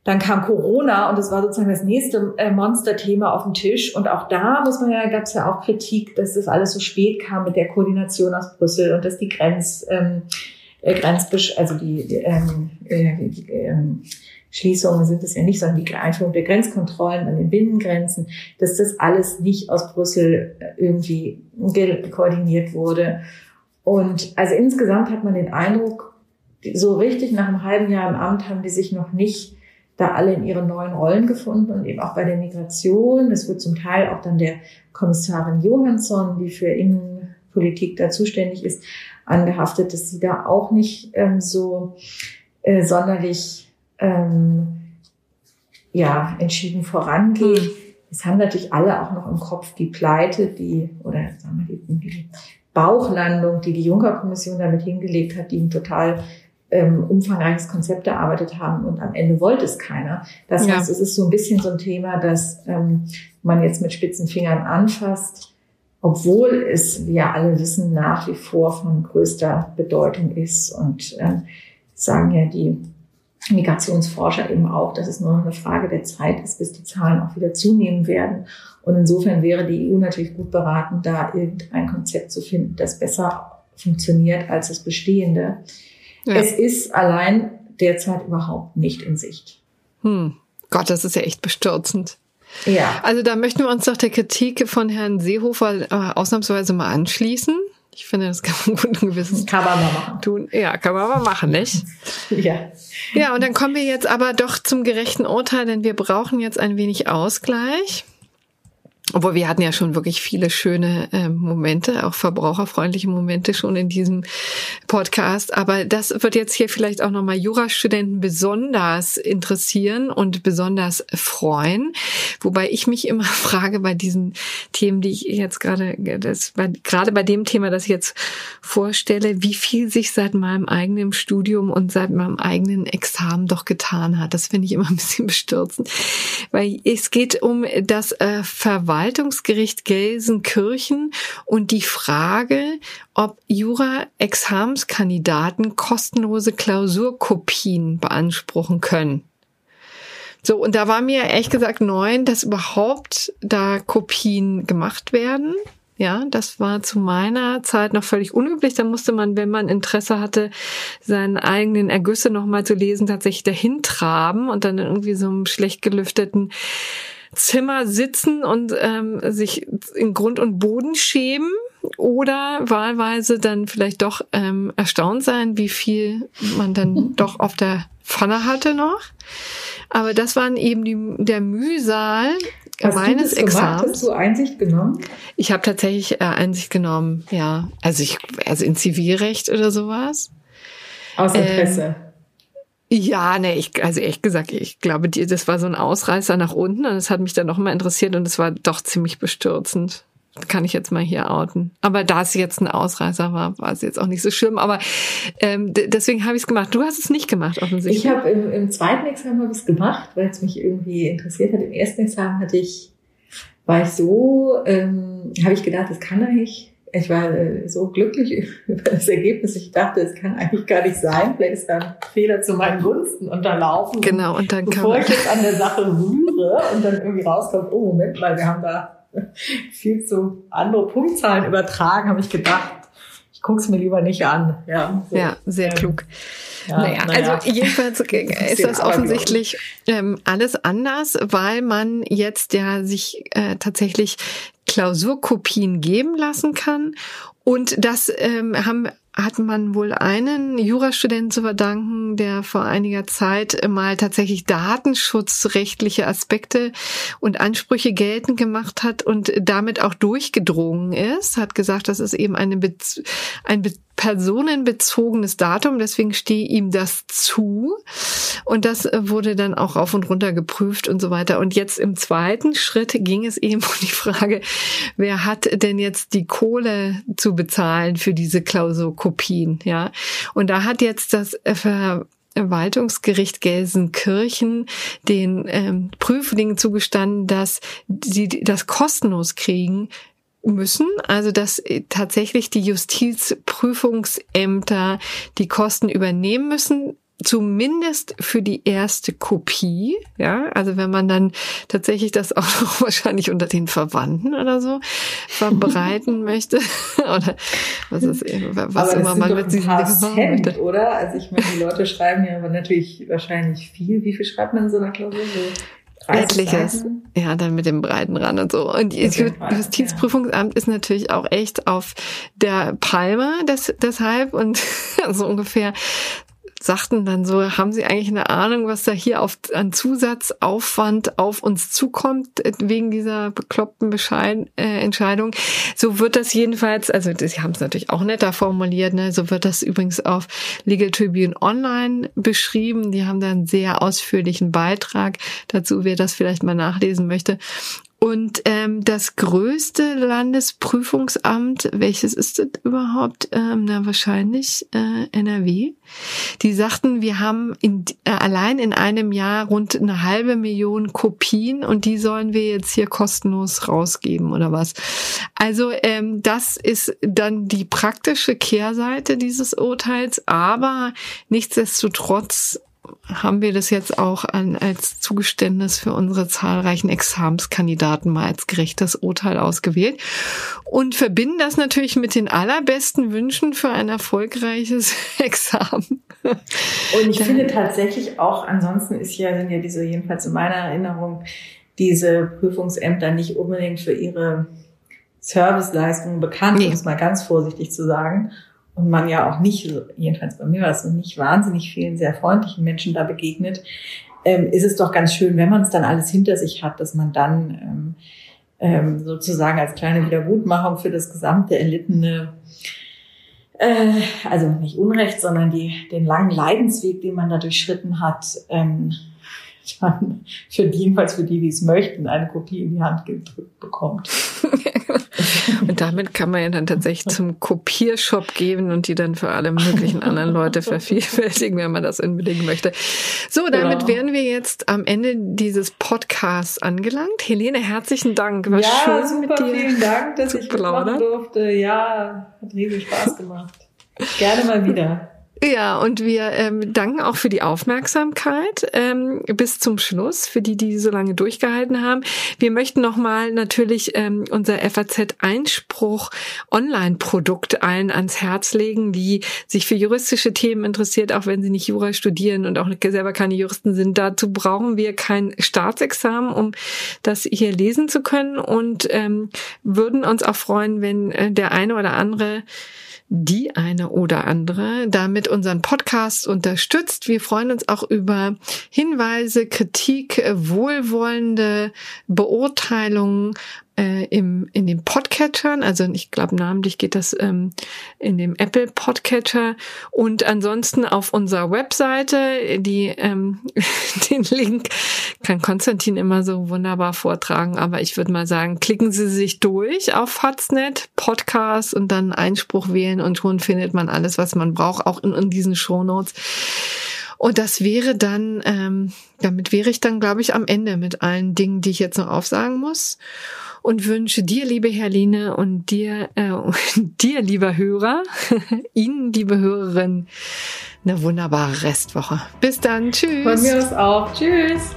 Speaker 3: Dann kam Corona und das war sozusagen das nächste äh, Monsterthema auf dem Tisch. Und auch da muss man ja, gab es ja auch Kritik, dass das alles so spät kam mit der Koordination aus Brüssel und dass die Grenz, ähm, äh, Grenzbesch also die, die, ähm, äh, die ähm, Schließungen sind es ja nicht, sondern die Einführung der Grenzkontrollen an den Binnengrenzen, dass das alles nicht aus Brüssel äh, irgendwie koordiniert wurde. Und also insgesamt hat man den Eindruck, so richtig nach einem halben Jahr im Amt haben die sich noch nicht da alle in ihren neuen Rollen gefunden und eben auch bei der Migration. Das wird zum Teil auch dann der Kommissarin Johansson, die für Innenpolitik da zuständig ist, angehaftet, dass sie da auch nicht ähm, so äh, sonderlich ähm, ja, entschieden vorangeht. Mhm. Es haben natürlich alle auch noch im Kopf die Pleite, die, oder sagen wir, die, die Bauchlandung, die die Juncker-Kommission damit hingelegt hat, die total ähm, umfangreiches Konzept erarbeitet haben und am Ende wollte es keiner. Das ja. heißt, es ist so ein bisschen so ein Thema, dass ähm, man jetzt mit spitzen Fingern anfasst, obwohl es, wie ja alle wissen, nach wie vor von größter Bedeutung ist. Und äh, sagen ja die Migrationsforscher eben auch, dass es nur noch eine Frage der Zeit ist, bis die Zahlen auch wieder zunehmen werden. Und insofern wäre die EU natürlich gut beraten, da irgendein Konzept zu finden, das besser funktioniert als das bestehende. Ja. Es ist allein derzeit überhaupt nicht in Sicht.
Speaker 2: Hm. Gott, das ist ja echt bestürzend.
Speaker 3: Ja.
Speaker 2: Also da möchten wir uns doch der Kritik von Herrn Seehofer äh, ausnahmsweise mal anschließen. Ich finde, das kann man gut und gewissen
Speaker 3: kann man mal machen.
Speaker 2: tun. Ja, kann man mal machen, nicht?
Speaker 3: Ja.
Speaker 2: Ja, und dann kommen wir jetzt aber doch zum gerechten Urteil, denn wir brauchen jetzt ein wenig Ausgleich. Obwohl wir hatten ja schon wirklich viele schöne äh, Momente, auch verbraucherfreundliche Momente schon in diesem Podcast. Aber das wird jetzt hier vielleicht auch nochmal Jurastudenten besonders interessieren und besonders freuen. Wobei ich mich immer frage bei diesen Themen, die ich jetzt gerade, das, bei, gerade bei dem Thema, das ich jetzt vorstelle, wie viel sich seit meinem eigenen Studium und seit meinem eigenen Examen doch getan hat. Das finde ich immer ein bisschen bestürzend. Weil es geht um das äh, Verwalten Verwaltungsgericht Gelsenkirchen und die Frage, ob Jura-Examenskandidaten kostenlose Klausurkopien beanspruchen können. So, und da war mir ehrlich gesagt neu, dass überhaupt da Kopien gemacht werden. Ja, das war zu meiner Zeit noch völlig unüblich. Da musste man, wenn man Interesse hatte, seinen eigenen Ergüsse nochmal zu lesen, tatsächlich dahin traben und dann irgendwie so einem schlecht gelüfteten Zimmer sitzen und ähm, sich in Grund und Boden schämen. oder wahlweise dann vielleicht doch ähm, erstaunt sein, wie viel man dann doch auf der Pfanne hatte noch. Aber das waren eben die, der Mühsal
Speaker 3: Hast
Speaker 2: meines
Speaker 3: du das
Speaker 2: Examens.
Speaker 3: Gemacht? Hast du Einsicht genommen?
Speaker 2: Ich habe tatsächlich äh, Einsicht genommen, ja. Also ich, also in Zivilrecht oder sowas.
Speaker 3: Aus
Speaker 2: Ähm,
Speaker 3: Interesse.
Speaker 2: Ja, nee, ich, also ehrlich gesagt, ich glaube, die, das war so ein Ausreißer nach unten und es hat mich dann noch mal interessiert und es war doch ziemlich bestürzend. Kann ich jetzt mal hier outen. Aber da es jetzt ein Ausreißer war, war es jetzt auch nicht so schlimm. Aber ähm, deswegen habe ich es gemacht. Du hast es nicht gemacht, offensichtlich.
Speaker 3: Ich habe im, im zweiten Examen habe ich es gemacht, weil es mich irgendwie interessiert hat. Im ersten Examen hatte ich, war ich so, ähm, habe ich gedacht, das kann eigentlich. Ich war äh, so glücklich über das Ergebnis. Ich dachte, es kann eigentlich gar nicht sein. Vielleicht ist da ein Fehler zu meinen Gunsten unterlaufen.
Speaker 2: genau, und dann
Speaker 3: Bevor ich jetzt an der Sache rühre und dann irgendwie rauskommt, oh Moment mal, wir haben da viel zu andere Punktzahlen übertragen, habe ich gedacht, ich guck's mir lieber nicht an. Ja, so.
Speaker 2: Ja, sehr
Speaker 3: Ähm,
Speaker 2: klug.
Speaker 3: Ja,
Speaker 2: naja,
Speaker 3: naja.
Speaker 2: also jedenfalls ist
Speaker 3: bisschen
Speaker 2: das offensichtlich ähm, alles anders, weil man jetzt ja sich äh, tatsächlich Klausurkopien geben lassen kann. Und das ähm, haben, hat man wohl einen Jurastudenten zu verdanken, der vor einiger Zeit mal tatsächlich datenschutzrechtliche Aspekte und Ansprüche geltend gemacht hat und damit auch durchgedrungen ist, hat gesagt, das ist eben eine Bez ein be personenbezogenes Datum, deswegen stehe ihm das zu. Und das wurde dann auch rauf und runter geprüft und so weiter. Und jetzt im zweiten Schritt ging es eben um die Frage, wer hat denn jetzt die Kohle zu bezahlen für diese Klausurkopien, ja? Und da hat jetzt das äh, Ver Verwaltungsgericht Gelsenkirchen den ähm, Prüflingen zugestanden, dass sie das kostenlos kriegen müssen, also dass äh, tatsächlich die Justizprüfungsämter die Kosten übernehmen müssen, zumindest für die erste Kopie, ja, also wenn man dann tatsächlich das auch noch wahrscheinlich unter den Verwandten oder so verbreiten möchte oder was ist was
Speaker 3: aber
Speaker 2: immer man mit
Speaker 3: ein
Speaker 2: diesen Dingen
Speaker 3: Cent, oder? Also ich meine, die Leute schreiben ja aber natürlich wahrscheinlich viel. Wie viel schreibt man in so einer Klausur? So 30
Speaker 2: Etliches. Ja, dann mit dem breiten Rand und so. Und das Justizprüfungsamt ist natürlich auch echt auf der Palme des, deshalb und so ungefähr sagten dann so, haben Sie eigentlich eine Ahnung, was da hier auf, an Zusatzaufwand auf uns zukommt, äh, wegen dieser bekloppten Bescheid, äh, Entscheidung? So wird das jedenfalls, also Sie haben es natürlich auch netter formuliert, ne? so wird das übrigens auf Legal Tribune Online beschrieben. Die haben da einen sehr ausführlichen Beitrag dazu, wer das vielleicht mal nachlesen möchte. Und ähm, das größte Landesprüfungsamt, welches ist das überhaupt? Ähm, na wahrscheinlich äh, NRW. Die sagten, wir haben in, äh, allein in einem Jahr rund eine halbe Million Kopien und die sollen wir jetzt hier kostenlos rausgeben oder was. Also ähm, das ist dann die praktische Kehrseite dieses Urteils, aber nichtsdestotrotz haben wir das jetzt auch an, als Zugeständnis für unsere zahlreichen Examenskandidaten mal als gerechtes Urteil ausgewählt und verbinden das natürlich mit den allerbesten Wünschen für ein erfolgreiches Examen.
Speaker 3: Und ich finde tatsächlich auch, ansonsten ist ja, sind ja diese, jedenfalls in meiner Erinnerung, diese Prüfungsämter nicht unbedingt für ihre Serviceleistungen bekannt,
Speaker 2: Nee.
Speaker 3: um es mal ganz vorsichtig zu sagen. Und man ja auch nicht, jedenfalls bei mir war es so, nicht wahnsinnig vielen sehr freundlichen Menschen da begegnet, ähm, ist es doch ganz schön, wenn man es dann alles hinter sich hat, dass man dann ähm, ähm, sozusagen als kleine Wiedergutmachung für das gesamte erlittene äh, also nicht Unrecht, sondern die, den langen Leidensweg, den man da durchschritten hat, ähm, dann für die, jedenfalls für die, die es möchten, eine Kopie in die Hand gedrückt bekommt.
Speaker 2: Und damit kann man ja dann tatsächlich zum Kopiershop gehen und die dann für alle möglichen anderen Leute vervielfältigen, wenn man das unbedingt möchte. So, damit
Speaker 3: Genau.
Speaker 2: wären wir jetzt am Ende dieses Podcasts angelangt. Helene, herzlichen Dank. War
Speaker 3: ja,
Speaker 2: schön
Speaker 3: super,
Speaker 2: mit dir.
Speaker 3: vielen Dank, dass ich
Speaker 2: plaudern.
Speaker 3: durfte. Ja, hat riesig Spaß gemacht. Gerne mal wieder.
Speaker 2: Ja, und wir ähm, danken auch für die Aufmerksamkeit ähm, bis zum Schluss, für die, die so lange durchgehalten haben. Wir möchten nochmal natürlich ähm, unser FAZ-Einspruch Online-Produkt allen ans Herz legen, die sich für juristische Themen interessiert, auch wenn sie nicht Jura studieren und auch selber keine Juristen sind. Dazu brauchen wir kein Staatsexamen, um das hier lesen zu können und ähm, würden uns auch freuen, wenn äh, der eine oder andere die eine oder andere damit unseren Podcast unterstützt. Wir freuen uns auch über Hinweise, Kritik, wohlwollende Beurteilungen äh, im, in den Podcatchern, also ich glaube namentlich geht das ähm, in dem Apple Podcatcher. Und ansonsten auf unserer Webseite, die ähm, den Link kann Konstantin immer so wunderbar vortragen, aber ich würde mal sagen, klicken Sie sich durch auf Faznet Podcast und dann Einspruch wählen und schon findet man alles, was man braucht, auch in, in diesen Shownotes. Und das wäre dann, ähm, damit wäre ich dann, glaube ich, am Ende mit allen Dingen, die ich jetzt noch aufsagen muss und wünsche dir, liebe Herline, und dir, äh, dir, lieber Hörer, Ihnen, liebe Hörerin, eine wunderbare Restwoche. Bis dann. Tschüss.
Speaker 3: Von mir aus auch. Tschüss.